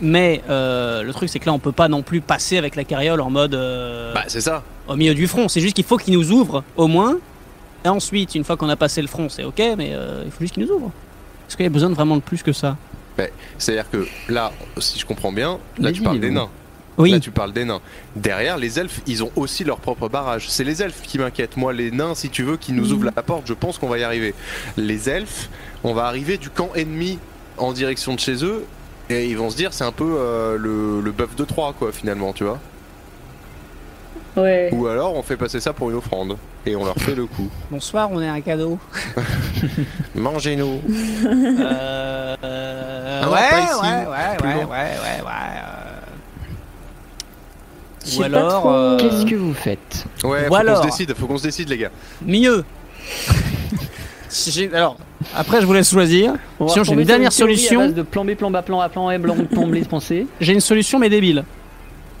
Mais euh, le truc, c'est que là, on peut pas non plus passer avec la carriole en mode euh, Bah, c'est ça. au milieu du front. C'est juste qu'il faut qu'il nous ouvre au moins. Et ensuite, une fois qu'on a passé le front, c'est ok. Mais euh, il faut juste qu'il nous ouvre. Est-ce qu'il y a besoin de vraiment de plus que ça? C'est-à-dire que là, si je comprends bien, là, tu parles des nains. Oui. Là, tu parles des nains. Derrière, les elfes, ils ont aussi leur propre barrage. C'est les elfes qui m'inquiètent. Moi, les nains, si tu veux, qui nous Mhm. ouvrent la porte, je pense qu'on va y arriver. Les elfes, on va arriver du camp ennemi en direction de chez eux. Et ils vont se dire, c'est un peu euh, le, le bœuf de Troie, quoi, finalement, tu vois. Ouais. Ou alors on fait passer ça pour une offrande et on leur fait le coup. Bonsoir, on est un cadeau. Mangez-nous. euh, euh, Ah, ouais, ouais, ouais, ouais, ouais, ouais, euh. Ou alors, euh, Qu'est-ce que vous faites Ouais, Ou faut qu'on se décide, faut qu'on se décide les gars. mieux. Alors, après je vous laisse choisir. On va Sinon, j'ai une sur dernière solution. À base de plan B, plan B, plan A, plan A, plan, plan B, pensée. J'ai une solution mais débile.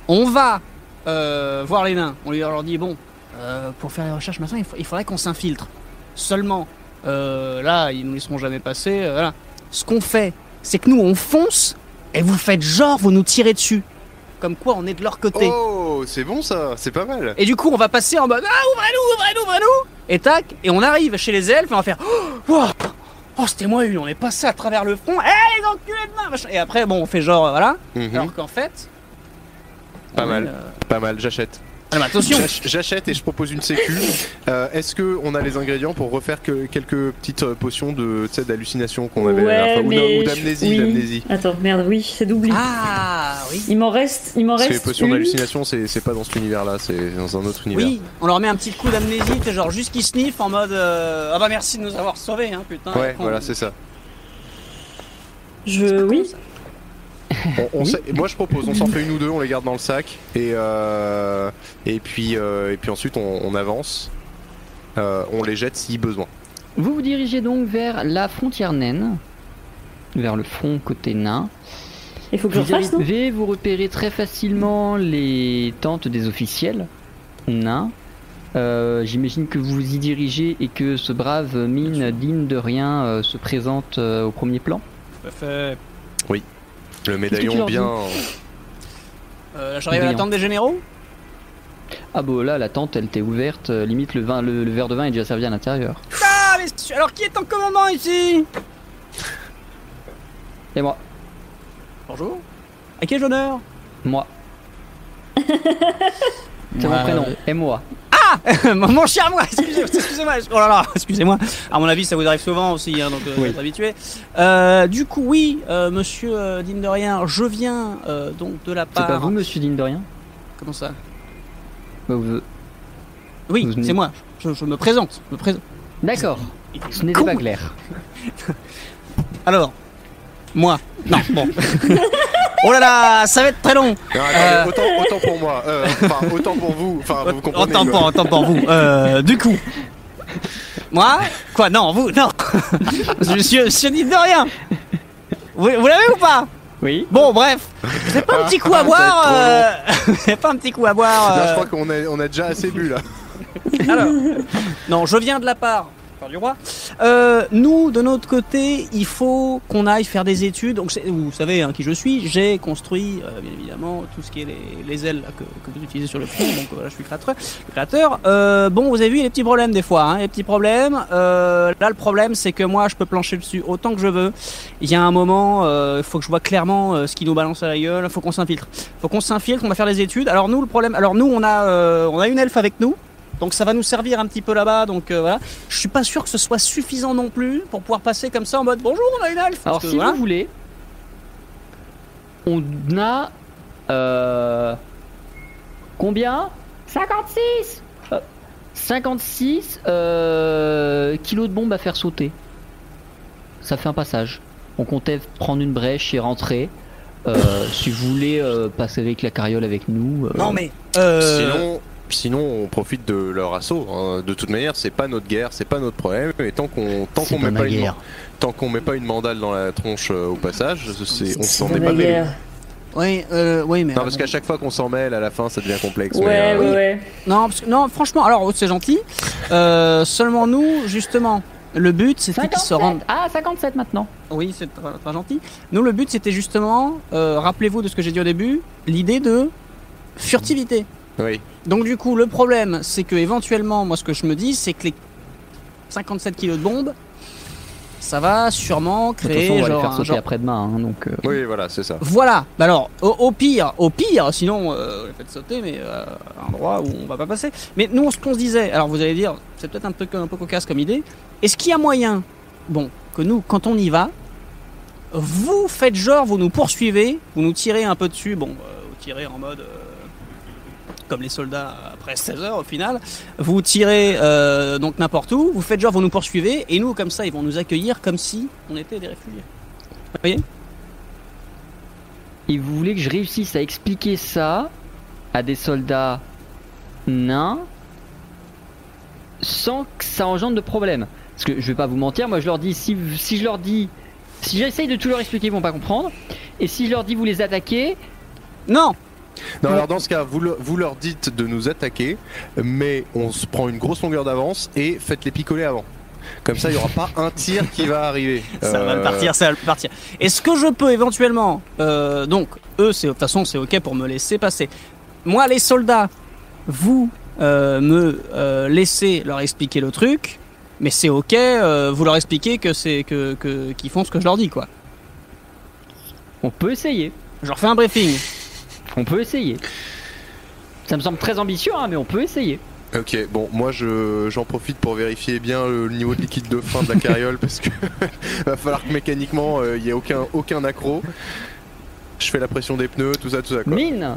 On va euh, voir les nains. On leur dit bon, euh, pour faire les recherches maintenant, il, faut- il faudrait qu'on s'infiltre. Seulement, euh, là, ils nous laisseront jamais passer. euh, voilà. Ce qu'on fait, c'est que nous on fonce et vous faites genre vous nous tirez dessus. Comme quoi on est de leur côté. Oh, c'est bon ça, c'est pas mal. Et du coup, on va passer en mode Ah, ouvrez-nous, ouvrez-nous, ouvrez-nous Et tac, et on arrive chez les elfes et on va faire Oh, wow, oh c'était moi une, on est passé à travers le front. Eh, les enculés de main machin. Et après, bon, on fait genre, euh, voilà. Mhm. Alors qu'en fait. Pas mal. est, euh, Pas mal, j'achète. Ah, mais attention J'ach- J'achète et je propose une sécu. Euh, Est-ce que on a les ingrédients pour refaire que quelques petites euh, potions de d'hallucination qu'on avait la Ouais, dernière fois, ou mais d'amnésie, oui. Attends, merde, oui, c'est d'oubli. Ah, oui. Il m'en reste, il m'en que les reste potions une. d'hallucination, c'est c'est pas dans cet univers-là, c'est dans un autre univers. Oui, on leur met un petit coup d'amnésie, t'es genre juste qui sniff en mode euh, Ah bah merci de nous avoir sauvés, hein, putain. Ouais, voilà, c'est ça. Je, oui. On- moi, je propose, on s'en fait une ou deux, on les garde dans le sac, et euh, et puis euh, et puis ensuite on, on avance. Euh, on les jette si besoin. Vous vous dirigez donc vers la frontière naine, vers le front côté nain. Il faut que je Vous arrivez, vous repérez très facilement les tentes des officiels nains. Euh, J'imagine que vous vous y dirigez et que ce brave mine digne de rien euh, se présente euh, au premier plan? Tout à fait. Le médaillon bien. Euh, J'arrive à la tente des généraux Ah bon là la tente elle était ouverte, euh, limite le, vin, le, le verre de vin est déjà servi à l'intérieur. Ah, messieurs, alors qui est en commandant ici? Et moi, Bonjour. À qui ai-je honneur moi. C'est mon prénom, et moi. Mon cher moi, excusez- excusez-moi, oh là là, excusez-moi. À mon avis, ça vous arrive souvent aussi, hein, donc euh, Oui. vous êtes habitué. Euh, du coup, oui, euh, monsieur euh, digne de rien, je viens euh, donc de la C'est part. pas vous monsieur digne de rien? Comment ça? Bah, vous- Oui, venez- c'est moi. Je, je me présente. Je me présente. D'accord, ce n'était pas clair. Alors, moi. Non, bon. oh là là, ça va être très long. Non, attendez, Euh. autant, autant pour moi, euh, enfin autant pour vous, enfin vous comprenez. Autant pour, autant pour vous. Euh, du coup. Moi? Quoi Non, vous Non Monsieur, monsieur digne de rien Vous, vous l'avez ou pas? Oui Bon, bref, vous pas un petit coup à boire euh, pas un petit coup à boire je crois qu'on a, on a déjà assez bu là. Alors, non, je viens de la part du roi. Euh, nous, de notre côté, il faut qu'on aille faire des études. Donc, vous savez hein, qui je suis. J'ai construit, euh, bien évidemment, tout ce qui est les, les ailes que, vous utilisez sur le front. Donc, voilà, je suis créateur. créateur. Euh, bon, vous avez vu les petits problèmes des fois. Hein, les petits problèmes. Là, le problème, c'est que moi, je peux plancher dessus autant que je veux. Il y a un moment, il faut que je vois clairement ce qui nous balance à la gueule. Il faut qu'on s'infiltre. Il faut qu'on s'infiltre. On va faire des études. Alors nous, le problème. Alors nous, on a, on a une elfe avec nous. Donc ça va nous servir un petit peu là-bas. Donc euh, voilà. Je suis pas sûr que ce soit suffisant non plus pour pouvoir passer comme ça en mode bonjour, on a une elfe. Alors Parce que, si voilà. vous voulez, on a euh, combien? 56 Euh, 56 euh, kilos de bombes à faire sauter. Ça fait un passage. On comptait prendre une brèche et rentrer. Euh, si vous voulez euh, passer avec la carriole avec nous. euh, Non mais. euh, Sinon, sinon, on profite de leur assaut. hein. De toute manière, c'est pas notre guerre, c'est pas notre problème. Et tant qu'on tant qu'on met pas une tant qu'on met pas une mandale dans la tronche euh, au passage, c'est- on s'en est pas mêlé. Oui, euh, oui, mais. Non, parce qu'à chaque fois qu'on s'en mêle, à la fin, ça devient complexe. Ouais, mais, euh, ouais, ouais. Non, parce que- non, franchement, alors c'est gentil. Euh, seulement nous, justement, le but c'était qu'ils se 57 rendent. Ah 57 maintenant. Oui, c'est très, très gentil. Nous, le but c'était justement, euh, rappelez-vous de ce que j'ai dit au début, l'idée de furtivité. Oui. Donc du coup, le problème, c'est que éventuellement, moi, ce que je me dis, c'est que les 57 kilos de bombes, ça va sûrement De toute créer façon, on va les genre, faire un sauter genre- après-demain. hein, donc, euh, Oui, voilà, c'est ça. Voilà. Bah alors, au, au pire, au pire, sinon, euh, vous les faites sauter, mais euh, à un endroit où on va pas passer. Mais nous, ce qu'on se disait, alors vous allez dire, c'est peut-être un peu un peu cocasse comme idée. Est-ce qu'il y a moyen, bon, que nous, quand on y va, vous faites genre, vous nous poursuivez, vous nous tirez un peu dessus, bon, euh, vous tirez en mode. Comme les soldats après 16 heures au final. Vous tirez euh, donc n'importe où, vous faites genre vous nous poursuivez, et nous comme ça ils vont nous accueillir comme si on était des réfugiés. Vous voyez? Et vous voulez que je réussisse à expliquer ça à des soldats nains sans que ça engendre de problème? Parce que je vais pas vous mentir, moi je leur dis, si, si je leur dis, si j'essaye de tout leur expliquer, ils vont pas comprendre. Et si je leur dis vous les attaquez, Non Non, alors dans ce cas, vous, le- vous leur dites de nous attaquer, mais on se prend une grosse longueur d'avance et faites-les picoler avant. Comme ça, il n'y aura pas un tir qui va arriver. Ça va Euh, me partir, ça va partir. Est-ce que je peux éventuellement, euh, donc eux, c'est de toute façon c'est ok pour me laisser passer. Moi, les soldats, vous euh, me euh, laissez leur expliquer le truc, mais c'est ok, euh, vous leur expliquez que c'est que que- qu'ils font ce que je leur dis quoi. on peut essayer. Je leur fais un briefing. On peut essayer. Ça me semble très ambitieux, hein, mais on peut essayer. Ok, bon, moi je, j'en profite pour vérifier bien le, niveau de liquide de frein de la carriole parce que va falloir que mécaniquement euh, il n'y ait aucun, aucun accro. Je fais la pression des pneus, tout ça, tout ça quoi. Mine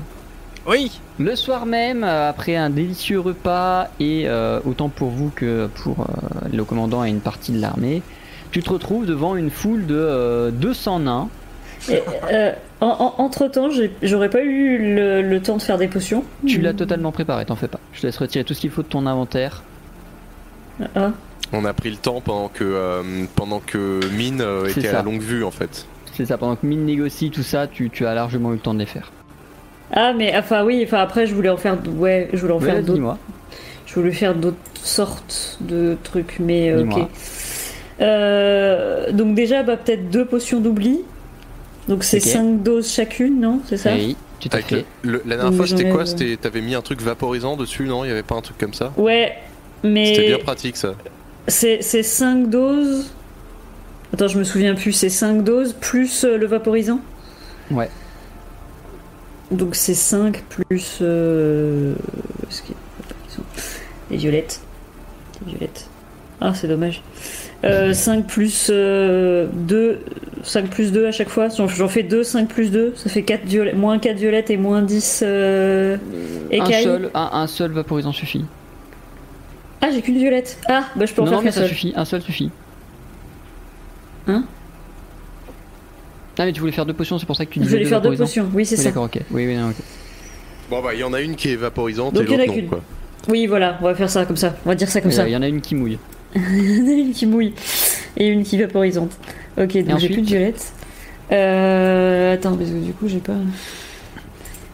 Oui. Le soir même, euh, après un délicieux repas, et euh, autant pour vous que pour euh, le commandant et une partie de l'armée, tu te retrouves devant une foule de euh, 200 nains. Euh, entre temps, j'aurais pas eu le, le temps de faire des potions. Tu l'as totalement préparé, t'en fais pas. Je te laisse retirer tout ce qu'il faut de ton inventaire. Ah, On a pris le temps pendant que, euh, pendant que Mine euh, C'est était à ça. longue vue en fait. C'est ça, pendant que Mine négocie tout ça, tu, tu as largement eu le temps de les faire. Ah, mais enfin oui, enfin après je voulais en faire, ouais, je voulais en Ouais, faire d'autres. dis-moi. Je voulais faire d'autres sortes de trucs, mais euh, ok. Dis-moi. Euh, donc déjà, bah, peut-être deux potions d'oubli. Donc c'est Ok. 5 doses chacune, non C'est ça Oui, tout à fait. le- la dernière fois c'était quoi t'avais mis un truc vaporisant dessus non? Il y avait pas un truc comme ça? Ouais, C'était bien mais pratique ça. c'est 5 doses. Attends, je me souviens plus, c'est 5 doses plus euh, le vaporisant? Ouais. Donc c'est 5 plus. Euh... ce qui est- Les violettes. Les violettes. Ah, c'est dommage. Euh, 5 plus euh, 2. 5 plus 2 à chaque fois. J'en fais 2, 5 plus 2. Ça fait 4 violettes, moins 4 violettes et moins 10 euh, Un écailles. seul, un, un seul vaporisant suffit. Ah, j'ai qu'une violette. Ah, bah je peux en Non, faire non, mais qu'un ça seul. suffit, un seul suffit. Hein? Ah, mais tu voulais faire deux potions, c'est pour ça que tu Je disais vais deux faire deux potions. Oui, c'est Oui, ça. d'accord, ok. Oui, oui, non, ok. Bon bah il y en a une qui est vaporisante Donc, et l'autre non quoi. Oui, voilà, on va faire ça comme ça. On va dire ça comme Euh, ça. Il y en a une qui mouille. Il y en a une qui mouille et une qui vaporisante. Ok, donc j'ai plus de violette. Euh, attends, parce que du coup j'ai pas.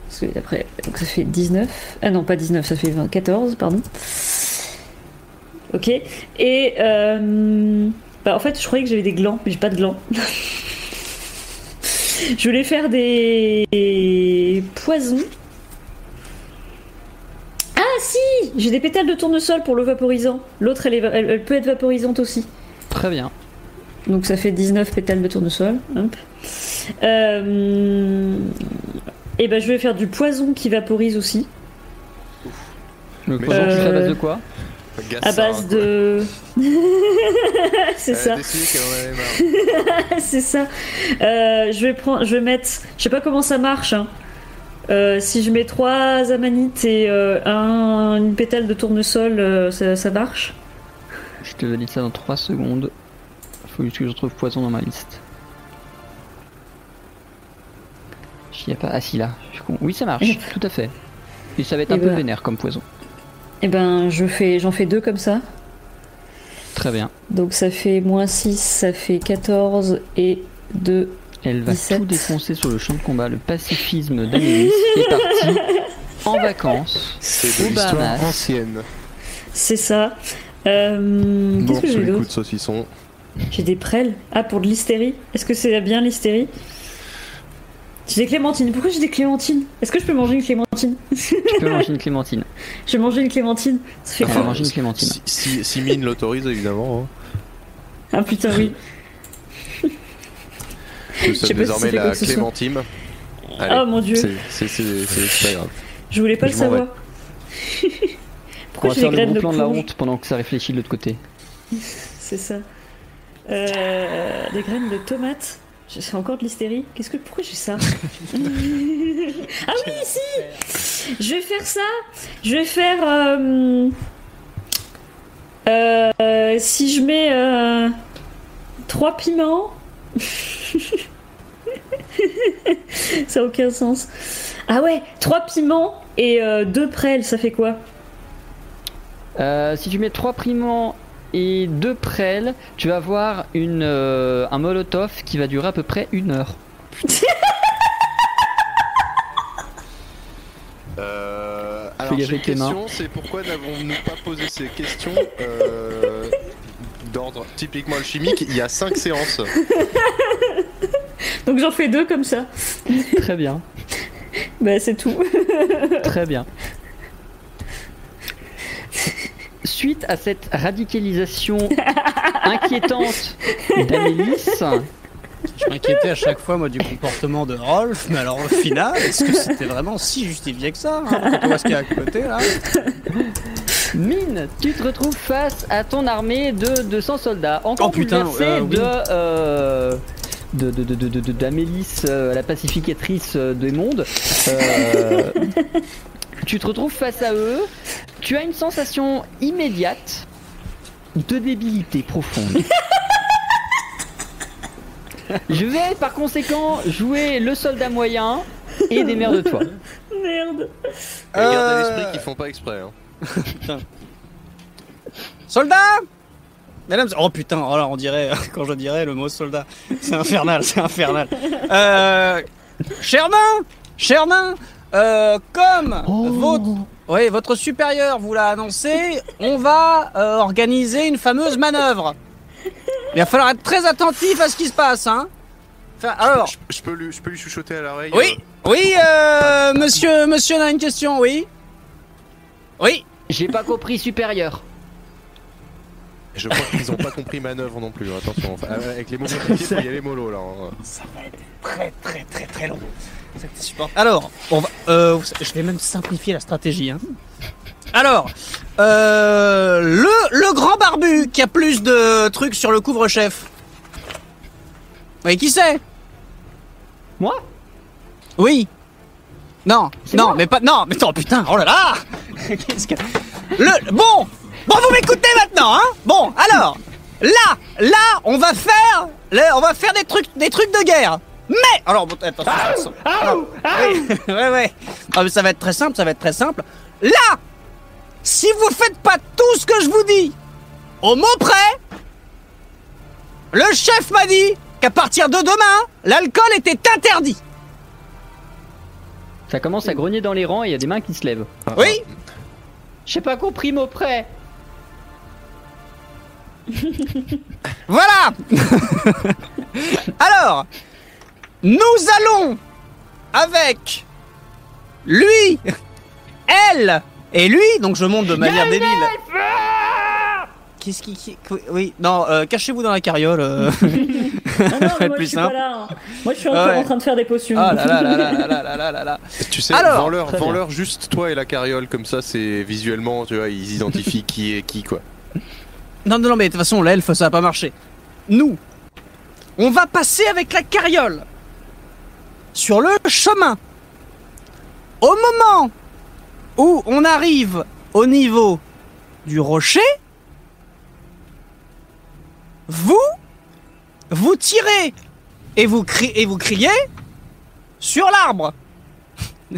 Parce que après, donc ça fait 19. Ah non, pas 19, ça fait 20, 14, pardon. Ok. Et euh, bah, en fait, je croyais que j'avais des glands, mais j'ai pas de glands. je voulais faire des poisons. Ah si J'ai des pétales de tournesol pour le vaporisant. L'autre, est elle peut être vaporisante aussi. Très bien. Donc ça fait 19 pétales de tournesol. Hop. Euh, Et ben je vais faire du poison qui vaporise aussi. Le poison, tu fais à base Euh, de quoi Gaz À base quoi. de. c'est ça. c'est ça. Euh, je vais prendre, je vais mettre, je sais pas comment ça marche. hein. Euh, si je mets trois amanites et euh, un, une pétale de tournesol, euh, ça, ça marche? Je te valide ça dans 3 secondes. Faut juste que je retrouve poison dans ma liste. J'y ai pas. Ah si là. je suis con. Oui, ça marche. Tout à fait. Et ça va être Et un peu voilà. vénère comme poison. Et ben je fais, j'en fais deux comme ça. Très bien. Donc ça fait moins 6, ça fait 14 et 2. Elle va 17. tout défoncer sur le champ de combat. Le pacifisme d'Amélis est parti en vacances. C'est de l'histoire ancienne. C'est ça. Euh, Bon, Qu'est-ce que j'ai les coups d'autre de saucisson. J'ai des prêles. Ah, pour de l'hystérie. Est-ce que c'est bien l'hystérie? J'ai des clémentines. Pourquoi j'ai des clémentines? Est-ce que je peux manger une clémentine? Tu peux manger une clémentine. Je vais manger une clémentine. Ça fait On va quoi? manger une clémentine. Si, si, si Mine l'autorise évidemment. Ah putain, oui. Hein. Nous Je sais sommes pas si désormais quoi la. Clémentine. Allez, Oh mon dieu. c'est- c'est c'est- c'est pas grave. Je voulais pas Je le savoir. On Pourquoi va j'ai faire des le graines gros de plan de la honte pendant que ça réfléchit de l'autre côté. C'est ça. Euh, des graines de tomates. C'est encore de l'hystérie. Qu'est-ce que pourquoi j'ai ça Ah oui, si Je vais faire ça. Je vais faire. euh, euh, si je mets trois piments. ça a aucun sens. Ah ouais, trois piments et deux prêles, ça fait quoi? Si tu mets 3 primants et 2 prêles, tu vas avoir une, euh, un molotov qui va durer à peu près une heure. Euh, alors, j'ai une question, c'est pourquoi n'avons-nous pas posé ces questions euh, d'ordre? Typiquement alchimique Il y a 5 séances. Donc j'en fais deux comme ça. Très bien, Bah c'est tout. très bien. Suite à cette radicalisation inquiétante d'Amélis, Je m'inquiétais à chaque fois, moi, du comportement de Rolf, mais alors au final, est-ce que c'était vraiment si justifié que ça hein, Quand on voit ce qu'il y a à côté, là? Mine, tu te retrouves face à ton armée de 200 soldats, encore Oh, putain, euh, oui. de, euh, de, de, de, de, de- de- d'Amélis, euh, la pacificatrice euh, des mondes. Tu te retrouves face à eux, tu as une sensation immédiate de débilité profonde. Je vais par conséquent jouer le soldat moyen et des mères de toi. Merde. Et Garde à Euh, l'esprit qu'ils font pas exprès. hein. Soldat Mesdames, oh putain, oh là, on dirait, quand je dirais le mot soldat, c'est infernal, c'est infernal. Euh, nain, euh, comme votre, oui, votre supérieur vous l'a annoncé, on va euh, organiser une fameuse manœuvre. Il va falloir être très attentif à ce qui se passe, hein. Enfin, alors, Je, je peux lui, je peux lui chuchoter à l'oreille oui, oui, euh, monsieur, monsieur a une question, oui. Oui, J'ai pas compris supérieur. euh, Je crois qu'ils ont pas compris manœuvre non plus. Attention, enfin, avec les mots compliqués, faut y aller mollo là. hein. Ça va être très très très très long. Ça. Alors, on va, euh, je vais même simplifier la stratégie. hein. Alors, euh, le, le grand barbu qui a plus de trucs sur le couvre-chef. Oui, qui c'est? Moi? Oui. Non, non, moi? mais pas. Non, mais attends, putain, oh là là Qu'est-ce que. Le. Bon Bon, vous m'écoutez maintenant, hein? Bon, alors, là, là, on va faire. là, on va faire des trucs, des trucs de guerre. Mais Alors, bon, attention, attention. Alors, oui, ouais, ouais. Ah, mais ça va être très simple, ça va être très simple. Là Si vous faites pas tout ce que je vous dis, au mot près, le chef m'a dit qu'à partir de demain, l'alcool était interdit. Ça commence à grogner dans les rangs et il y a des mains qui se lèvent. Ah, Oui J'ai pas compris mot près. Voilà Alors, nous allons avec lui, elle et lui. Donc je monte de manière débile. Qu'est-ce qui, qui, Oui, non, euh, cachez-vous dans la carriole. Euh... non, non, moi, je suis pas là, hein. moi je suis encore ouais. en train de faire des potions. Ah là là là là là là là, là. Tu sais, Alors, vends-leur, juste toi et la carriole, comme ça c'est visuellement, tu vois, ils identifient qui est qui quoi. Non, non, non, mais de toute façon, l'elfe ça a pas marché. Nous, on va passer avec la carriole sur le chemin. Au moment où on arrive au niveau du rocher, vous, vous tirez et vous, criez sur l'arbre.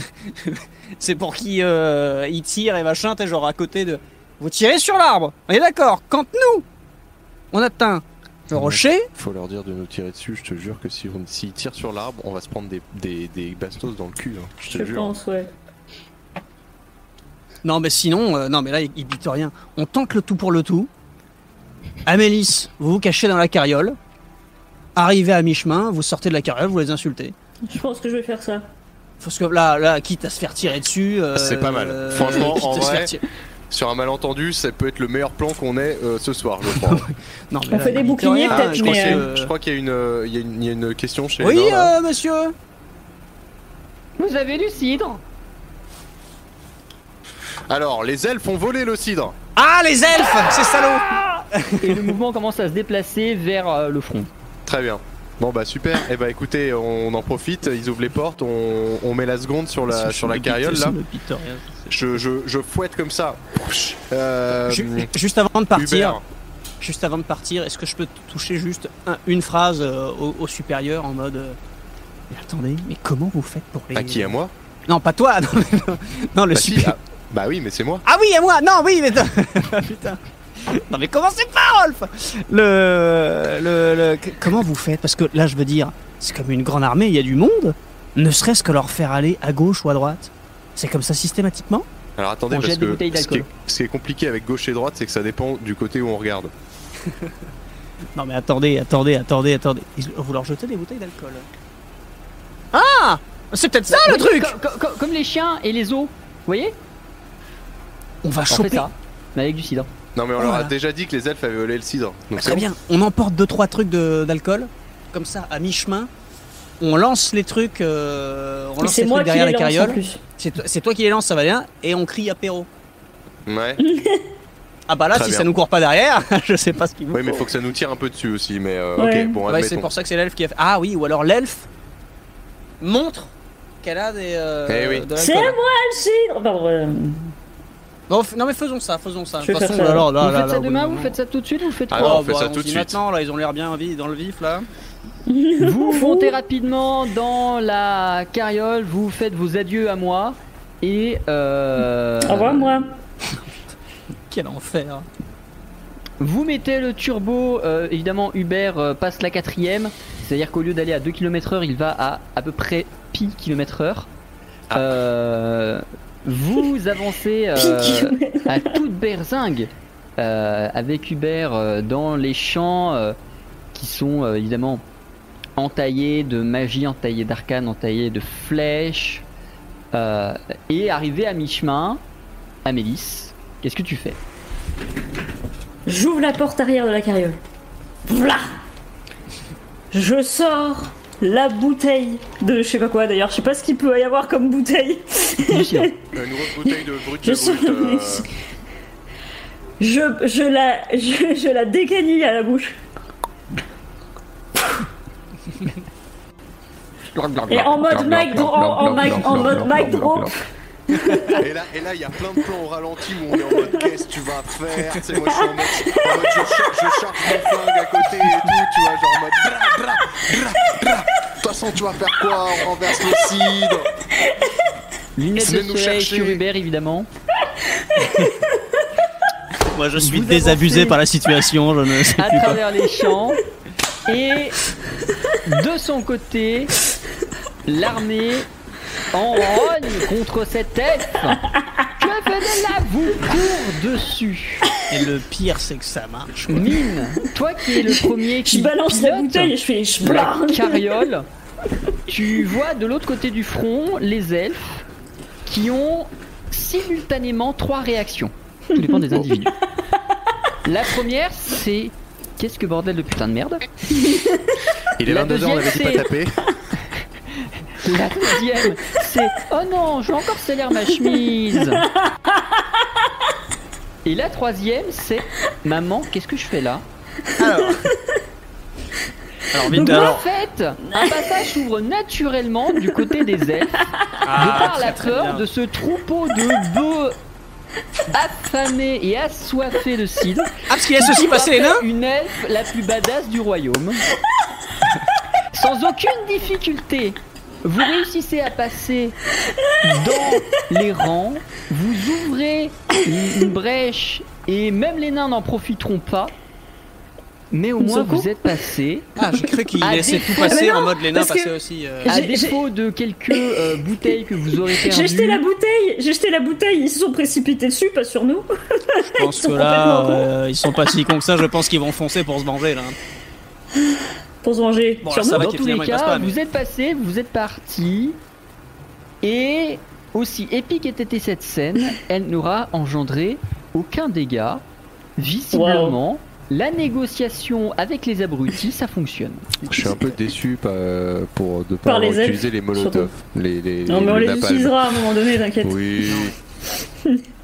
C'est pour qui euh, il tire et machin, t'es genre à côté de... Vous tirez sur l'arbre, on est d'accord Quand nous, on atteint le rocher, Faut leur dire de nous tirer dessus, je te jure que si on s'ils tirent sur l'arbre, on va se prendre des, des, des bastos dans le cul, hein, je te Je jure. pense, ouais. Non, mais sinon, euh, non, mais là, il, il rien. On tente le tout pour le tout. Amélis, vous vous cachez dans la carriole. Arrivez à mi-chemin, vous sortez de la carriole, vous les insultez. Je pense que je vais faire ça. Parce que là, là, quitte à se faire tirer dessus. euh, C'est pas mal. Franchement, en à se faire vrai, Sur un malentendu, ça peut être le meilleur plan qu'on ait euh, ce soir, je crois. Non, mais On là, fait des boucliers, peut-être, je mais, euh, Je crois qu'il y, a une, euh, il y, a une- il y a une question chez Oui, euh, monsieur Vous avez du cidre Alors, les elfes ont volé le cidre. Ah, les elfes Ces salauds Et le mouvement commence à se déplacer vers euh, le front. Très bien. Bon bah super, et bah écoutez, on en profite, ils ouvrent les portes, on, on met la seconde sur la, sur la carriole là. Je, je, je fouette comme ça. Euh, Ju- Juste avant de partir, juste avant de partir, est-ce que je peux toucher juste un- une phrase euh, au, au supérieur en mode euh, Mais attendez, mais comment vous faites pour les À qui à moi? Non, pas toi. Non, mais non, non, le bah, si, supérieur. ah, bah oui, mais c'est moi. Ah oui, à moi Non, oui, mais... Putain. Non, mais commencez pas, Rolf? Le, le, le- Comment vous faites? Parce que là, je veux dire, c'est comme une grande armée, il y a du monde. Ne serait-ce que leur faire aller à gauche ou à droite. C'est comme ça systématiquement Alors attendez, On parce jette des que bouteilles ce qui, est, d'alcool. ce qui est compliqué avec gauche et droite, c'est que ça dépend du côté où on regarde. Non, mais attendez, attendez, attendez, attendez. Ils- Vous leur jetez des bouteilles d'alcool. Ah C'est peut-être ça le truc co- co- co- Comme les chiens et les os. Vous voyez? On va On fait choper. ça. Mais avec du cidre. Non mais on Oh leur a déjà dit que les elfes avaient volé le cidre. Donc c'est Très bon. bien. On emporte deux trois trucs de- d'alcool, comme ça, à mi-chemin. On lance les trucs, euh, on lance les moi trucs derrière les carrioles. C'est toi, qui les lance, ça va bien. Et on crie apéro. Ouais. Ah bah là, Très si bien. ça nous court pas derrière, je sais pas ce qu'il vous Oui, mais faut. que ça nous tire un peu dessus aussi. Mais euh, Ouais. ok, bon, Ouais, c'est pour ça que c'est l'elfe qui a fait. Ah oui, ou alors l'elfe montre qu'elle a des. euh, Eh oui. de C'est moi le cidre Pardon, euh, f- non mais faisons ça, faisons ça. De toute façon, ça. là, là, vous là, faites là, ça demain, vous faites ça tout de suite ou vous faites Ah quoi non, Oh, on fait bah, ça tout de suite. Maintenant, là, ils ont l'air bien dans le vif, là. Vous montez rapidement dans la carriole, vous faites vos adieux à moi et euh, Au revoir, moi. Quel enfer. vous mettez le turbo. euh, évidemment, Hubert euh, passe la quatrième, c'est-à-dire qu'au lieu d'aller à 2 km/h, il va à à peu près pi km/h. Ah. Euh, vous avancez euh, à toute berzingue euh, avec Hubert euh, dans les champs euh, qui sont euh, évidemment entaillés de magie, entaillés d'arcane, entaillés de flèches. euh, et arrivé à mi-chemin, Amélis, qu'est-ce que tu fais? J'ouvre la porte arrière de la carriole. V'là Je sors la bouteille de je sais pas quoi d'ailleurs, je sais pas ce qu'il peut y avoir comme bouteille. Cidre. Une grosse bouteille de brut Je de sors brut. euh, je, je la je, je la décanille à la bouche. Et en mode mic drop, en, mode mic drop, Et là, et là, il y a plein de plans au ralenti où on est en mode qu'est-ce que tu vas faire? Tu sais, moi, je suis en mode, en mode, je, charge, je charge mon flingue à côté et tout, tu vois, genre en mode bra, bra, bra, bra. De toute façon, tu vas faire quoi? On renverse le cidre. Lunettes de nous soleil Hubert évidemment. Moi, je suis Vous désabusé avancez par la situation, je ne sais à plus quoi. travers les champs. Et de son côté, l'armée en rogne contre cet elfe. Que venez-là vous court dessus. Et le pire, c'est que ça marche. quoi. Mine, toi qui es le premier je qui balance la pilote bouteille et je fais je la carriole, tu vois de l'autre côté du front les elfes qui ont simultanément trois réactions. Tout dépend des individus. La première, c'est qu'est-ce que bordel de putain de merde? Il est La 22h, on avait dit pas taper. La deuxième, c'est oh non, je vais encore salaire ma chemise. Et la troisième, c'est maman, qu'est-ce que je fais là Alors. Alors, vite, Donc alors. en fait, un passage s'ouvre naturellement du côté des elfes, de Ah, par la peur de ce troupeau de bœufs affamés et assoiffés de cidre. Ah, parce qu'il laisse aussi passer les nains Une elfe la plus badass du royaume. Sans aucune difficulté, vous réussissez à passer dans les rangs, vous ouvrez une une brèche et même les nains n'en profiteront pas. Mais au moins vous êtes passé. Ah, j'ai cru qu'il laissait défaut- tout passer non, en mode les nains parce que- passaient aussi. euh, À défaut de quelques euh, bouteilles que vous aurez perdues. J'ai jeté la bouteille, j'ai jeté la bouteille, ils se sont précipités dessus, pas sur nous. Je pense Ils sont que là, euh, ils sont pas si cons que ça. Je pense qu'ils vont foncer pour se venger là. Pour se venger. Bon, sur ça nous. va Dans tous les cas, pas, mais- vous êtes passé, vous êtes parti. Et aussi épique était cette scène, elle n'aura engendré aucun dégât. Visiblement, la négociation avec les abrutis, ça fonctionne. Je suis un peu déçu pas- pour de pas Par les molotovs. Les, les, Non, mais on le les utilisera à un moment donné, t'inquiète. Oui.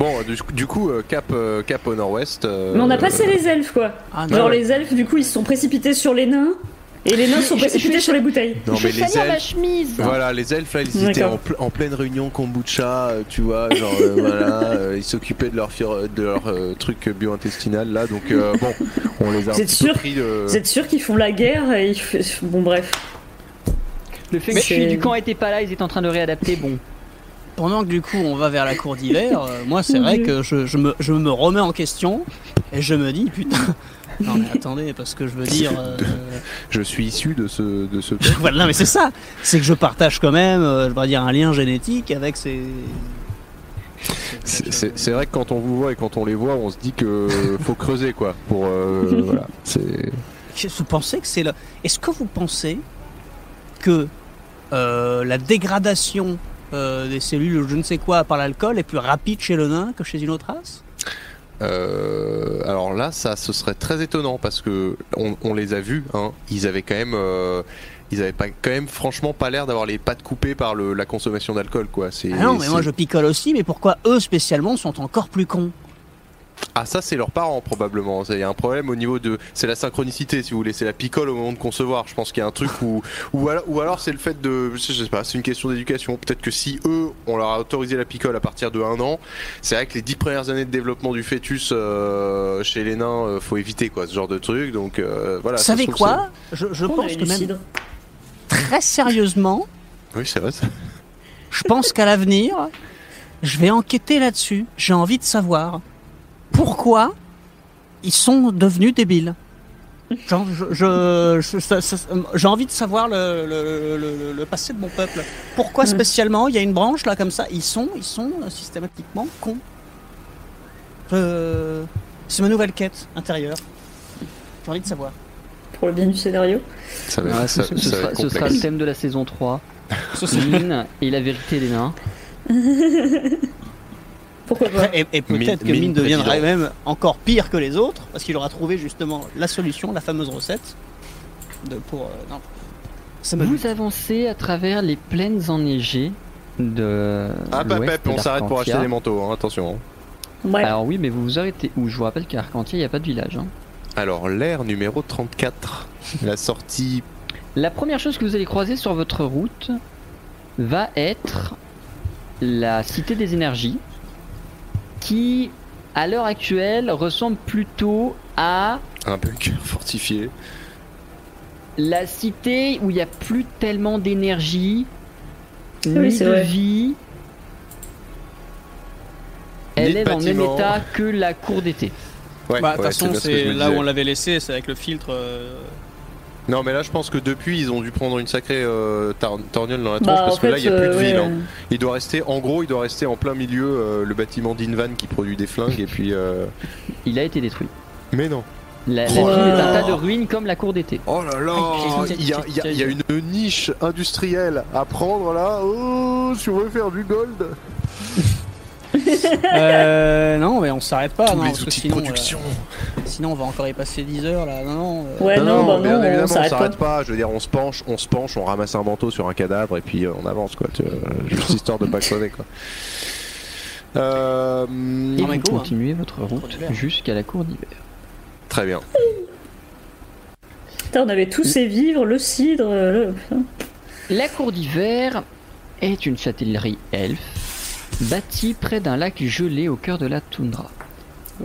bon, du, du coup, euh, cap, euh, cap au nord-ouest. euh, Mais on a passé les elfes, quoi. Ah, Genre ouais. les elfes, du coup, ils se sont précipités sur les nains. Et les nains sont Je- précipités je- sur les bouteilles. Non, je mais les salir ma elfes. chemise. Voilà, les elfes là, ils étaient D'accord. en, ple- en pleine réunion kombucha, euh, tu vois, genre euh, voilà, euh, ils s'occupaient de leur, fir- de leur euh, truc bio-intestinal là, donc euh, bon, on les a un Vous êtes petit peu sûr pris de. Vous êtes sûr qu'ils font la guerre et ils f- Bon, bref. Le fait Mais que du camp était pas là, ils étaient en train de réadapter. Bon, Pendant que du coup on va vers la cour d'hiver, euh, moi c'est vrai que je, je me, je me remets en question et je me dis putain. Non mais attendez, parce que je veux dire. euh, Je suis issu de ce de ce. voilà, non mais c'est ça. C'est que je partage quand même, euh, je vais dire, un lien génétique avec ces. C'est- vrai que quand on vous voit et quand on les voit, on se dit que faut creuser quoi. Pour euh, voilà, c'est. Vous pensez que c'est le. Est-ce que vous pensez que euh, la dégradation euh, des cellules ou je ne sais quoi par l'alcool est plus rapide chez le nain que chez une autre race Euh, alors là, ça, ce serait très étonnant parce que on, on les a vus. Hein, ils avaient quand même, euh, ils avaient pas, quand même, franchement, pas l'air d'avoir les pattes coupées par le, la consommation d'alcool, quoi. C'est. Ah non, mais moi je picole aussi, mais pourquoi eux spécialement sont encore plus cons Ah ça, c'est leurs parents probablement. Il y a un problème au niveau de, c'est la synchronicité, si vous voulez. C'est la picole au moment de concevoir. Je pense qu'il y a un truc où, ou alors, ou alors c'est le fait de, je sais pas, c'est une question d'éducation. Peut-être que si eux, on leur a autorisé la picole à partir de un an, c'est vrai que les dix premières années de développement du fœtus euh, chez les nains, euh, faut éviter quoi, ce genre de truc. Donc euh, voilà. Vous ça savez quoi? Je, pense que même très sérieusement, Oui, c'est vrai. ça. je pense qu'à l'avenir, je vais enquêter là-dessus. J'ai envie de savoir pourquoi ils sont devenus débiles. Genre, je, j'ai envie de savoir le, le- le- le passé de mon peuple. Pourquoi Mm. spécialement il y a une branche là comme ça Ils sont, ils sont euh, systématiquement cons? Je- C'est ma nouvelle quête intérieure. J'ai envie de savoir. Pour le bien du scénario. Ça va, Ouais, ça- ce, sera, ce sera le thème de la saison 3. Mine et la vérité des nains. Pourquoi pas Et, et peut-être Mine- que mine président. même encore pire que les autres, parce qu'il aura trouvé justement la solution, la fameuse recette. De, pour, euh, non. Ça me Vous avancez à travers les plaines enneigées de. Ah, pas l'ouest Pep, on s'arrête pour acheter des manteaux, hein, attention. hein. Ouais. Alors oui, mais vous vous arrêtez où? Je vous rappelle qu'à Arcantia, il n'y a pas de village. hein. Alors, l'ère numéro 34, la sortie. La première chose que vous allez croiser sur votre route va être la Cité des Énergies, qui, à l'heure actuelle, ressemble plutôt à Un bunker fortifié. la cité où il n'y a plus tellement d'énergie, oui, ni c'est de vrai. vie. Elle est dans le même état que la cour d'été. Ouais, Bah, de toute façon, c'est là où on l'avait laissé, c'est avec le filtre. euh, Non, mais là, je pense que depuis, ils ont dû prendre une sacrée euh, tar- dans la tronche Bah, parce en que là, il n'y a plus de euh, ville. ouais. hein. Il doit rester, en gros, il doit rester en plein milieu euh, le bâtiment d'Invan qui produit des flingues et puis. euh, Il a été détruit. Mais non. La, la Oh ville est un tas de ruines comme la cour d'été. Oh là là Aïe, Il y a, y a une niche industrielle à prendre là. Oh, si on veut faire du gold? Euh, non, mais on s'arrête pas, Tous non, les parce que outils de sinon, production. euh, sinon on va encore y passer 10 heures là. Non, non. euh, Ouais, non, bah bien non, évidemment, on s'arrête pas. s'arrête pas. Je veux dire, on se penche, on se penche, on ramasse un manteau sur un cadavre et puis euh, on avance quoi. tu juste histoire de pas crever quoi. Euh, Et vous hein. votre route jusqu'à la cour d'hiver. Très bien. Putain, on avait tous ces vivres, le cidre. le-. La cour d'hiver est une châtellerie elfe bâtie près d'un lac gelé au cœur de la toundra.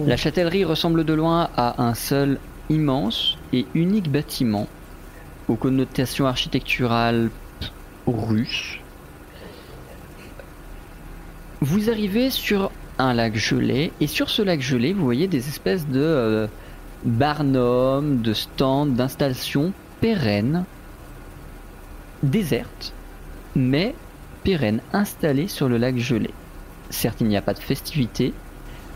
La châtellerie ressemble de loin à un seul immense et unique bâtiment aux connotations architecturales russes. Vous arrivez sur un lac gelé et sur ce lac gelé, vous voyez des espèces de euh, barnums, de stands, d'installations pérennes, désertes, mais pérennes, installées sur le lac gelé. Certes, il n'y a pas de festivité,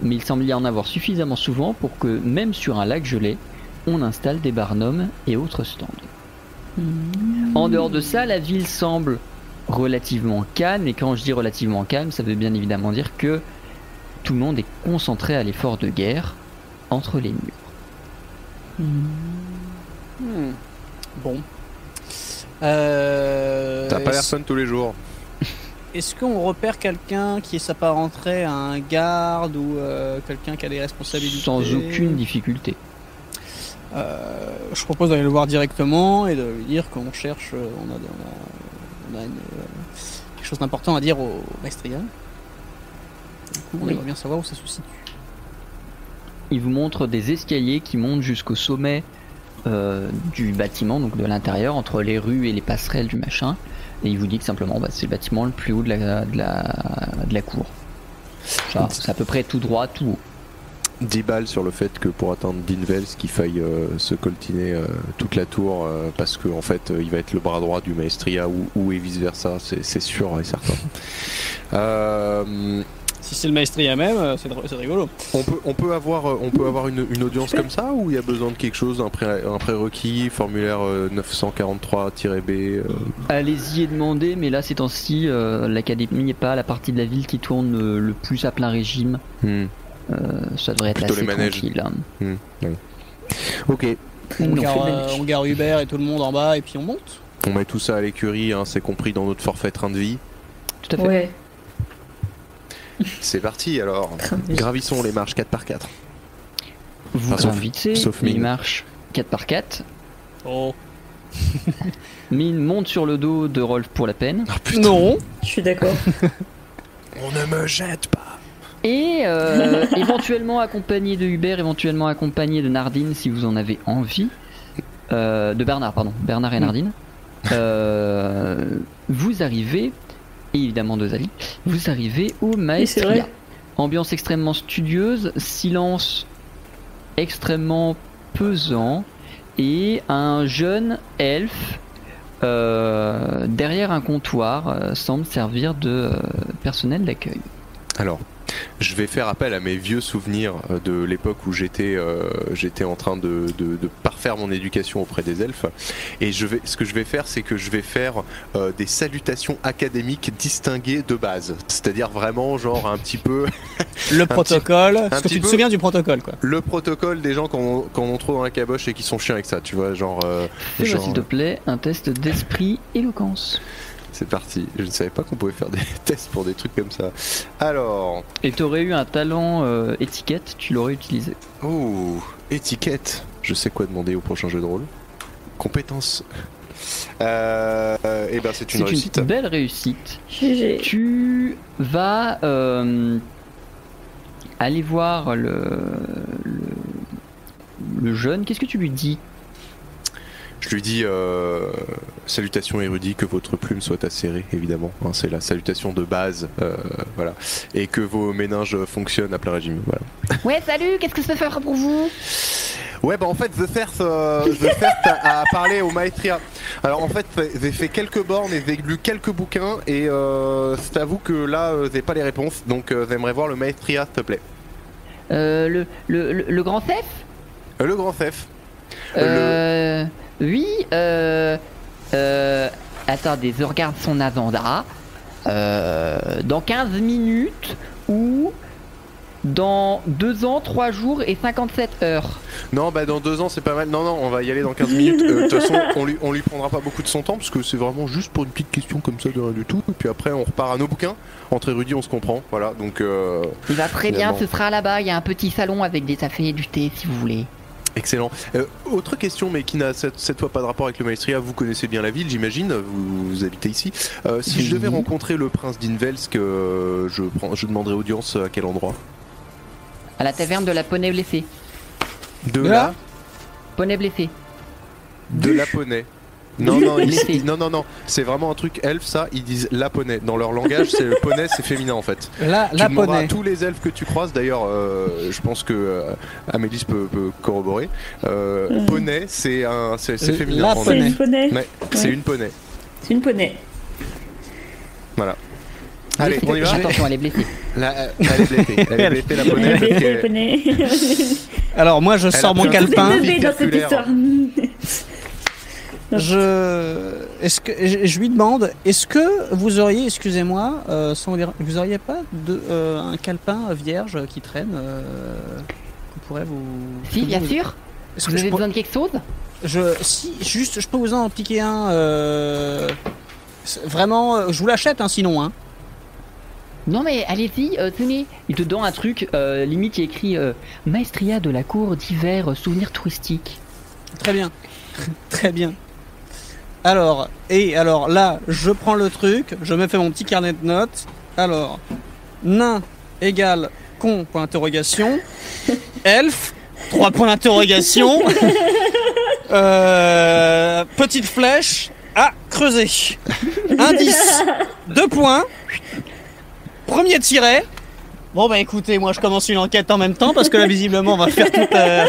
mais il semble y en avoir suffisamment souvent pour que, même sur un lac gelé, on installe des barnums et autres stands. En dehors de ça, la ville semble relativement calme, et quand je dis relativement calme, ça veut bien évidemment dire que tout le monde est concentré à l'effort de guerre entre les murs. hmm, Bon. Euh, T'as pas l'air fun tous les jours. Est-ce qu'on repère quelqu'un qui s'apparenterait à un garde ou euh, quelqu'un qui a des responsabilités? Sans aucune difficulté. Euh, je propose d'aller le voir directement et de lui dire qu'on cherche, euh, on a, on a- on a une, quelque chose d'important à dire au Maestria. Du coup, on Oui. aimerait bien savoir où ça se situe. Il vous montre des escaliers qui montent jusqu'au sommet euh, du bâtiment, donc de l'intérieur, entre les rues et les passerelles du machin. Et il vous dit que simplement, bah, c'est le bâtiment le plus haut de la, de la, de la cour. C'est à peu près tout droit, tout haut. 10 balles sur le fait que pour atteindre Dinvels, qu'il faille euh, se coltiner euh, toute la tour euh, parce qu'en en fait il va être le bras droit du Maestria ou, ou et vice versa, c'est c'est sûr et certain. Si c'est le Maestria même, euh, c'est rigolo. on, peut, on peut avoir, euh, on peut avoir une, une audience comme ça ou il y a besoin de quelque chose, un, pré, un prérequis, formulaire euh, 943-B euh, Allez-y et demandez, mais là, ces temps-ci, euh, l'académie n'est pas la partie de la ville qui tourne euh, le plus à plein régime. hmm, Euh, ça devrait être Plutôt assez les tranquille. hein. hmm, ouais. Ok, On gare, euh, on gare Hubert et tout le monde en bas et puis on monte. on met tout ça à l'écurie, hein, c'est compris dans notre forfait train de vie. Tout à fait. Ouais. C'est parti alors. Gravissons les marches 4 par 4 Vous Enfin, sauf- gravitez, sauf il Mine. marche 4 par 4 Oh. Mine monte sur le dos de Rolf pour la peine. Ah putain, Non. Je suis d'accord. on ne me jette pas. Et euh, éventuellement accompagné de Hubert, éventuellement accompagné de Nardine si vous en avez envie. Euh, de Bernard, pardon. Bernard et Nardine. Euh, vous arrivez, et évidemment de Zali, vous arrivez au c'est Maestria. vrai. Ambiance extrêmement studieuse, silence extrêmement pesant, et un jeune elfe euh, derrière un comptoir euh, semble servir de euh, personnel d'accueil. Alors, je vais faire appel à mes vieux souvenirs euh, de l'époque où j'étais euh, j'étais en train de, de- de parfaire mon éducation auprès des elfes. Et je vais, ce que je vais faire, c'est que je vais faire euh, des salutations académiques distinguées de base. C'est-à-dire vraiment, genre, un petit peu Le protocole. Parce que tu te souviens du protocole quoi. le protocole des gens qu'on ont trop dans la caboche et qui sont chiants avec ça, tu vois. Genre, euh, genre, s'il te plaît un test d'esprit éloquence. C'est parti. Je ne savais pas qu'on pouvait faire des tests pour des trucs comme ça. Alors, Et t'aurais eu un talent euh, étiquette, tu l'aurais utilisé. Oh, étiquette. Je sais quoi demander au prochain jeu de rôle. Compétences. Euh, et ben c'est une C'est réussite. une belle réussite. GG. Tu vas euh, aller voir le, le, le jeune. Qu'est-ce que tu lui dis Je lui dis euh, salutations érudit, que votre plume soit acérée, évidemment. Hein, c'est la salutation de base, euh, voilà. Et que vos méninges fonctionnent à plein régime. Voilà. Ouais, salut, qu'est-ce que ça peut faire pour vous? Ouais, bah en fait, The First, euh, The First a, a parlé au Maestria. Alors en fait, j'ai fait quelques bornes et j'ai lu quelques bouquins et euh, c'est à vous que là, euh, j'ai pas les réponses. Donc euh, j'aimerais voir le Maestria, s'il te plaît. euh, le, le, le, le grand chef? Euh, le grand chef. Euh, oui, euh, euh, attendez, je regarde son agenda. Euh, dans 15 minutes ou dans 2 ans, 3 jours et 57 heures. Non, bah dans deux ans, c'est pas mal. Non, non, on va y aller dans 15 minutes. Euh, De toute façon, on lui, on lui prendra pas beaucoup de son temps parce que c'est vraiment juste pour une petite question comme ça de rien du tout. Et puis après, on repart à nos bouquins. Entre érudits, on se comprend. Voilà, donc euh, Il va très bien, ce sera là-bas. Il y a un petit salon avec des cafés et du thé si vous voulez. Excellent. Euh, autre question, mais qui n'a cette, cette fois pas de rapport avec le Maestria. Vous connaissez bien la ville, j'imagine. Vous, vous habitez ici. Euh, si je devais rencontrer le prince d'Invelsk, euh, je, prends, je demanderais audience à quel endroit? À la taverne de la poney blessée. De De la, là Poney blessée. de la poney. Non, non, ils- non, non, non, c'est vraiment un truc elfe, ça. Ils disent la poney. Dans leur langage, c'est le poney, c'est féminin en fait. La, tu la à poney. tous les elfes que tu croises, d'ailleurs, euh, je pense que euh, Amélis peut, peut corroborer. Euh, Mhm. Poney, c'est un, c'est, c'est Euh, féminin. C'est une poney. Ouais, c'est une poney. C'est une poney. Allez, Blessée. on y va. Attention, elle est blessée. La, euh, elle est blessée. Elle est blessée, la poney. Poney, parce que- poney. Alors moi je Elle sors mon calepin. dans cette histoire. Je, est-ce que je je lui demande, est-ce que vous auriez, excusez-moi, euh, sans dire, vous auriez pas de euh, un calepin vierge qui traîne euh, qu'on pourrait vous. Si, bien vous- sûr. Est-ce Vous que avez besoin de quelque chose je- si juste, je peux vous en piquer un. euh, vraiment, je vous l'achète, hein, sinon. Hein. Non mais allez-y, euh, tenez. Il te donne un truc, euh, limite il écrit euh, Maestria de la cour d'hiver, souvenirs touristiques. Très bien. Très bien. Alors, et alors là, je prends le truc, je me fais mon petit carnet de notes. Alors, nain égale con, point d'interrogation. Elfe, trois points d'interrogation. Euh, petite flèche à creuser. Indice, deux points. Premier tiré. Bon bah écoutez, moi je commence une enquête en même temps parce que là visiblement on va faire tout, euh,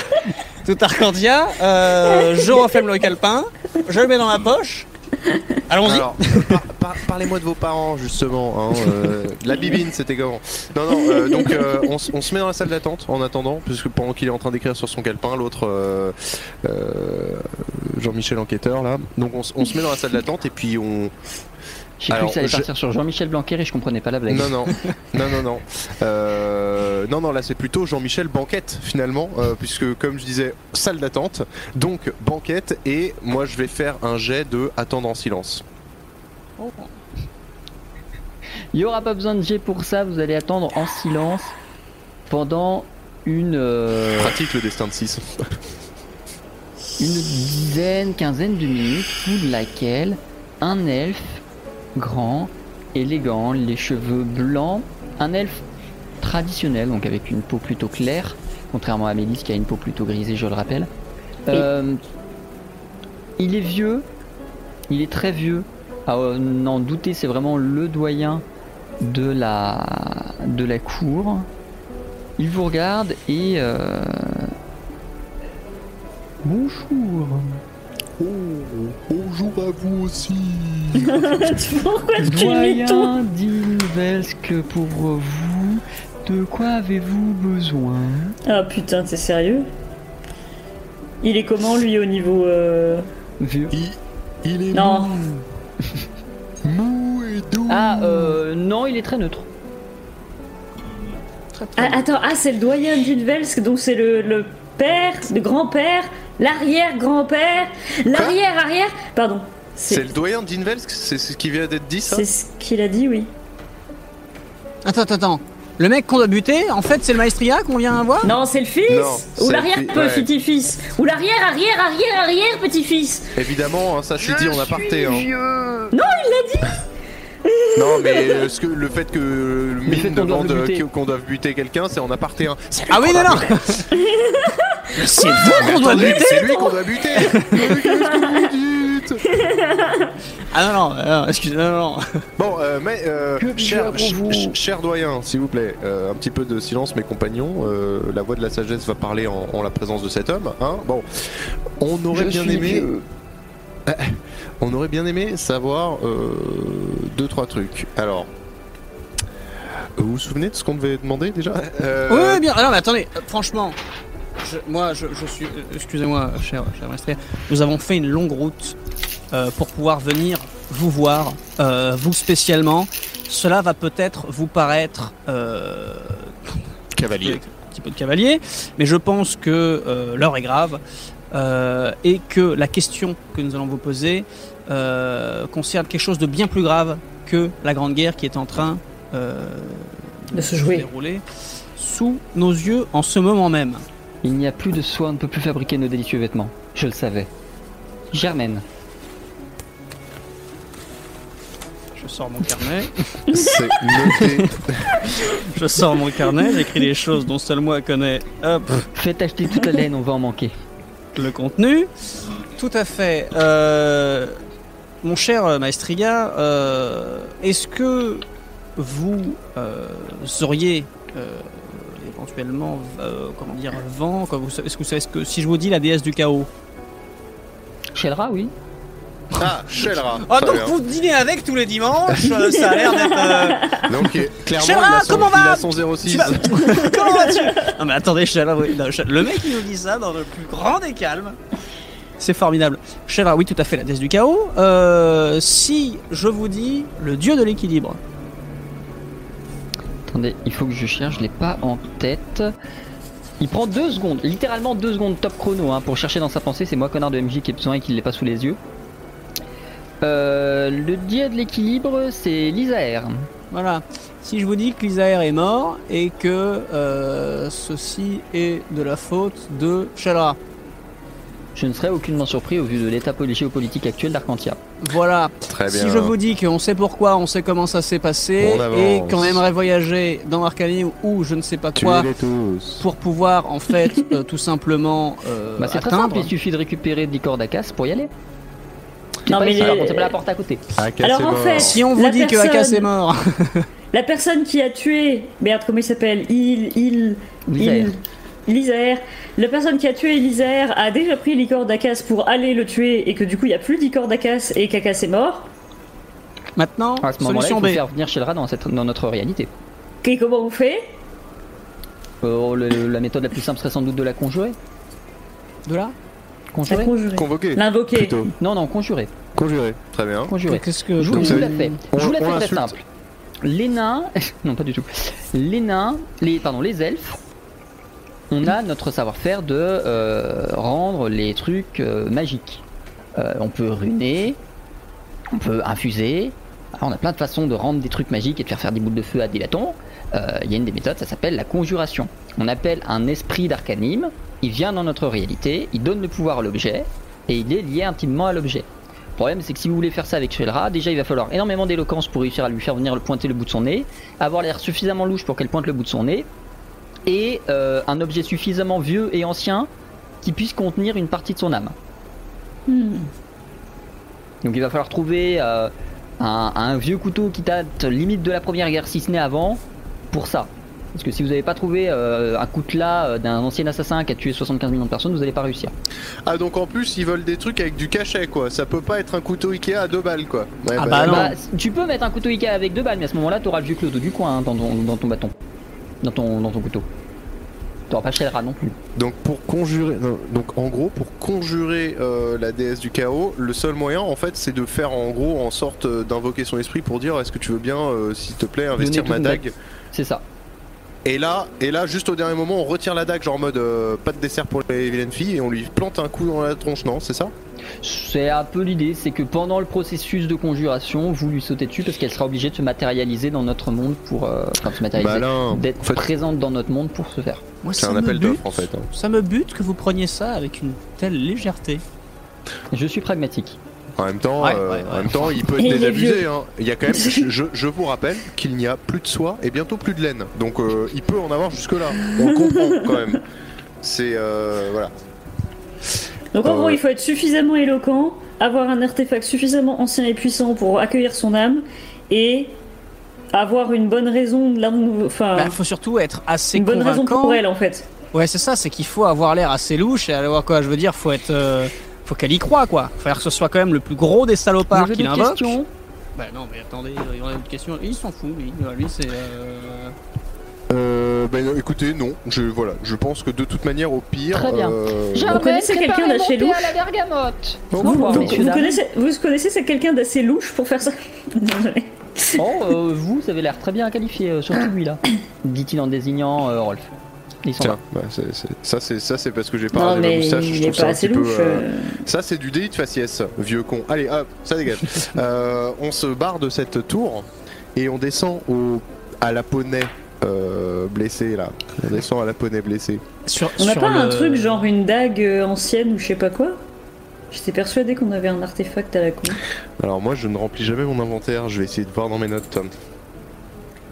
tout Arcandia. Euh, je refais le calepin, je le mets dans ma poche. Allons-y. Par- par- parlez-moi de vos parents justement. hein, euh, la bibine, c'était comment? Non, non. euh, donc, euh, on, se met dans la salle d'attente en attendant, puisque pendant qu'il est en train d'écrire sur son calepin, l'autre, Jean-Michel enquêteur là. Donc, on, on se met dans la salle d'attente et puis on. J'ai cru que ça allait je- partir sur Jean-Michel Blanquer et je comprenais pas la blague. Non, non, non, non, non. Euh, non, non, là c'est plutôt Jean-Michel Banquette finalement, euh, puisque comme je disais, salle d'attente, donc banquette, et moi je vais faire un jet de attendre en silence. Il y aura pas besoin de G pour ça, vous allez attendre en silence pendant une, euh, Pratique le destin de 6. une dizaine, quinzaine de minutes, de laquelle un elfe grand, élégant, les cheveux blancs, un elfe traditionnel, donc avec une peau plutôt claire, contrairement à Mélis qui a une peau plutôt grisée, je le rappelle. Euh, il est vieux, il est très vieux. À n'en douter, c'est vraiment le doyen de la, de la cour. Il vous regarde et... euh, Bonjour. Bonjour à vous aussi. Pourquoi est-ce qu'il met ton... Doyen d'Invelsk pour vous. De quoi avez-vous besoin? Ah putain, t'es sérieux? Il est comment lui au niveau... euh, Vieux. Il, il est Non. mou. mou et doux. Ah, euh, non, il est très neutre. Ah, attends, ah c'est le doyen d'Invelsk, donc c'est le, le père, le grand-père, l'arrière-grand-père, l'arrière-arrière... Pardon. C'est le doyen d'Invelsk, c'est ce qui vient d'être dit ça? C'est ce qu'il a dit, oui. Attends, attends, attends. Le mec qu'on doit buter, en fait c'est le maestria qu'on vient voir? Non, c'est le fils Non, Ou c'est l'arrière le fi- ouais. petit-fils Ou l'arrière, arrière, arrière, arrière petit-fils Évidemment, hein, ça c'est dit en aparté. Hein. Non, il l'a dit Non, mais euh, ce que, le fait que mine demande euh, qu'on doive buter quelqu'un, c'est en aparté. Hein. C'est lui Ah oui, non, non. C'est vous qu'on doit buter C'est lui qu'on doit buter Ah non, non, non, excusez, non, non. Bon, euh, mais euh, cher, doyen, s'il vous plaît, euh, un petit peu de silence, mes compagnons. euh, la voix de la sagesse va parler en, la présence de cet homme. Hein bon, on aurait bien aimé. Vieux. On aurait bien aimé savoir euh, deux trois trucs. Alors, vous vous souvenez de ce qu'on devait demander déjà? Euh, Oui, oui, bien. Alors, mais attendez, euh, franchement, je- moi, je, je suis. euh, Excusez-moi, cher, cher maestria, nous avons fait une longue route euh, pour pouvoir venir vous voir, euh, vous spécialement. Cela va peut-être vous paraître euh, Cavalier. un petit peu de cavalier, mais je pense que euh, l'heure est grave euh, et que la question que nous allons vous poser euh, concerne quelque chose de bien plus grave que la grande guerre qui est en train euh, De se jouer. dérouler sous nos yeux en ce moment même. Il n'y a plus de soie, on ne peut plus fabriquer nos délicieux vêtements. Je le savais. Germaine. Je sors mon carnet, C'est noté. je sors mon carnet, j'écris des choses dont seul moi connais. Hop, Faites acheter toute la laine, on va en manquer. Le contenu. Tout à fait. Euh, mon cher Maestriga, euh, est-ce que vous euh, auriez euh, éventuellement, comment dire, vent Est-ce si je vous dis la déesse du chaos? Shelra, oui. Ah, Shelra. Ah donc bien. vous dînez avec tous les dimanches euh, Ça a l'air d'être. euh, Donc, euh, clairement, Shelra, il a son, comment il va a son 06. Tu vas- Comment vas-tu Non mais attendez, Shelra, oui, non, le mec il nous dit ça dans le plus grand des calmes. C'est formidable. Shelra, oui, tout à fait, la déesse du chaos. Euh, si je vous dis le dieu de l'équilibre, Attendez, il faut que je cherche, je l'ai pas en tête. Il prend deux secondes, littéralement deux secondes top chrono hein, pour chercher dans sa pensée. C'est moi, connard de MJ, qui ai besoin et qui l'ai pas sous les yeux. Euh, le dieu de l'équilibre, c'est l'Isaër. voilà. Si je vous dis que l'Isaër est mort et que euh, ceci est de la faute de Shelra. Je ne serais aucunement surpris au vu de l'état poli- géopolitique actuel d'Arcantia. Voilà. Très bien. Si je vous dis qu'on sait pourquoi, on sait comment ça s'est passé, et qu'on aimerait voyager dans Arcanim ou je ne sais pas quoi, pour pouvoir en fait euh, tout simplement euh, Bah, c'est très simple, il suffit de récupérer 10 cordes à casse pour y aller. Non, pas mais ici, les- par contre, c'est pas la porte à côté. Ah, Alors, en mort. fait- Si on vous dit que personne- Akas est mort, La personne qui a tué. Merde, comment il s'appelle? Il. Il. Il. Lisaer. La personne qui a tué Lisaer a déjà pris l'icor d'Akas pour aller le tuer et que du coup il n'y a plus d'icor d'Akas et qu'Akas est mort. maintenant, À ce moment-là, il solution faut B. faire venir Shelra dans, cette, dans notre réalité. Et comment on fait? Euh, le- la méthode la plus simple serait sans doute de la conjurer. De là? La Conjurer conjurer. Convoquer. L'invoquer. Plutôt. Non, non, conjurer. Conjurer. Très bien. Conjurer. Qu'est-ce que Je vous, la fais. on- je vous la fais très simple. Les nains, non pas du tout. Les nains, les pardon, les elfes. On a notre savoir-faire de euh, rendre les trucs euh, magiques. Euh, on peut runer, on peut infuser. Alors, on a plein de façons de rendre des trucs magiques et de faire faire des boules de feu à des bâtons. Euh, Il y a une des méthodes, ça s'appelle la conjuration. On appelle un esprit d'arcanime. Il vient dans notre réalité, il donne le pouvoir à l'objet et il est lié intimement à l'objet. Le problème, c'est que si vous voulez faire ça avec Shelra, déjà il va falloir énormément d'éloquence pour réussir à lui faire venir le pointer le bout de son nez, avoir l'air suffisamment louche pour qu'elle pointe le bout de son nez, et euh, un objet suffisamment vieux et ancien qui puisse contenir une partie de son âme. Hmm. Donc il va falloir trouver euh, un, un vieux couteau qui date limite de la première guerre, si ce n'est avant, pour ça. Parce que si vous n'avez pas trouvé euh, un coutelas euh, d'un ancien assassin qui a tué 75 millions de personnes, vous n'allez pas réussir. Ah donc en plus ils veulent des trucs avec du cachet quoi. Ça peut pas être un couteau Ikea à deux balles quoi. Ouais, Ah bah non. Bah, tu peux mettre un couteau Ikea avec deux balles, mais à ce moment-là, tu auras le vieux clodo du coin hein, dans, ton, dans ton bâton. Dans ton, dans ton couteau. Tu n'auras pas Shelra non plus. Donc pour conjurer, non, donc en gros pour conjurer euh, la déesse du chaos, le seul moyen en fait c'est de faire en gros en sorte euh, d'invoquer son esprit pour dire est-ce que tu veux bien euh, s'il te plaît investir ma dague. C'est ça. Et là, et là juste au dernier moment on retire la dague genre en mode euh, pas de dessert pour les vilaines filles et on lui plante un coup dans la tronche non c'est ça? C'est un peu l'idée, c'est que pendant le processus de conjuration, vous lui sautez dessus parce qu'elle sera obligée de se matérialiser dans notre monde pour. euh, Enfin, de se matérialiser. Malin. D'être En fait présente dans notre monde pour se faire. Moi, c'est un appel bute- d'offres en fait. hein. Ça me bute que vous preniez ça avec une telle légèreté. Je suis pragmatique. En même temps, Ouais, euh, ouais, ouais. en même temps, il peut être il désabusé. Hein. Il y a quand même, je, je vous rappelle qu'il n'y a plus de soie et bientôt plus de laine. Donc euh, il peut en avoir jusque là. On le comprend quand même. C'est euh, voilà. Donc en Euh, gros, il faut être suffisamment éloquent, avoir un artefact suffisamment ancien et puissant pour accueillir son âme et avoir une bonne raison de la enfin Bah, faut surtout être assez une bonne raison convaincant. pour elle en fait. Ouais, c'est ça, c'est qu'il faut avoir l'air assez louche et avoir quoi, je veux dire, faut être. Faut qu'elle y croit quoi. Faut que ce soit quand même le plus gros des Vous salopards avez qu'il d'autres invoque. questions Bah non, mais attendez, il y en a une question. Il s'en fout, lui. Lui, c'est. euh, Euh, ben, écoutez, non. Je voilà. Je pense que de toute manière, au pire. Très bien. euh, Vous connaissez quelqu'un d'assez louche à la bergamote. Messieurs, vous, dames. connaissez, vous connaissez c'est quelqu'un d'assez louche pour faire ça Désolé. Oh, euh, vous avez l'air très bien qualifié, surtout lui là. Dit-il en désignant euh, Rolf. Ils sont Tiens, là. bah, ça c'est ça c'est parce que j'ai pas Non rasé ma mais moustache. il je est trouve ça pas un assez petit louche. euh, euh. Ça c'est du délit de faciès, vieux con. Allez, hop, ça dégage. Euh, on se barre de cette tour et on descend au à la poney euh, blessée là. On descend à la poney blessée. Sur, On n'a pas un truc genre une dague ancienne ou je sais pas quoi? J'étais persuadé qu'on avait un artefact à la con. Alors moi je ne remplis jamais mon inventaire. Je vais essayer de voir dans mes notes.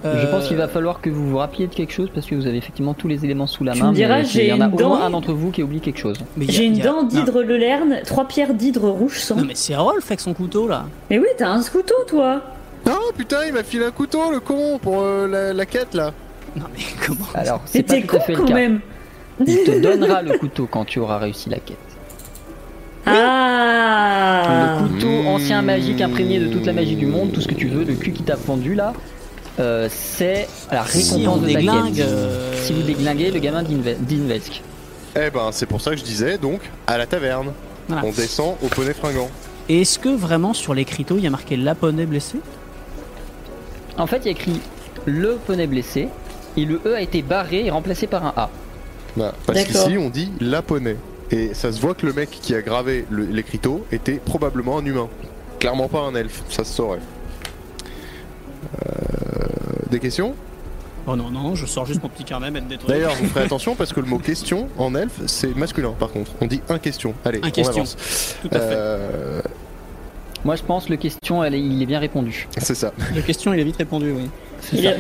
Je Euh, pense qu'il va falloir que vous vous rappeliez de quelque chose parce que vous avez effectivement tous les éléments sous la Tu main. me diras, mais j'ai il y en a une au moins dent. un d'entre vous qui oublie quelque chose. J'ai une a- dent non. d'hydre le lerne, trois pierres d'hydre rouge sang. Non, mais c'est Rolf avec son couteau là. Mais oui, t'as un couteau toi Oh putain, il m'a filé un couteau le con pour euh, la, la quête là. Non, mais comment Alors, c'est pas tout con à fait le quand cas. même Il te donnera le couteau quand tu auras réussi la quête. Ah Le couteau ancien magique imprégné de toute la magie du monde, tout ce que tu veux, le cul qui t'a pendu là, euh, c'est la récompense Si de ta déglingue. quête. euh, Si vous déglinguez le gamin d'Inve- d'Invesk. Eh ben c'est pour ça que je disais donc à la taverne. Voilà. On descend au poney fringant. Et est-ce que vraiment sur l'écriteau il y a marqué la poney blessée En fait, il y a écrit le poney blessé et le E a été barré et remplacé par un A. Bah, parce qu'ici on dit la poney. Et ça se voit que le mec qui a gravé l'écriteau était probablement un humain. Clairement pas un elfe, ça se saurait. Euh, des questions Oh non, non, je sors juste mon petit carnet, mettre des trucs. D'ailleurs, vous ferez attention parce que le mot question en elfe, c'est masculin par contre. On dit un question. Allez, Un on question. avance. Tout à fait. Euh, Moi je pense le question elle est- il est bien répondu. c'est ça. La question, il est vite répondu, oui. C'est Il ça. a,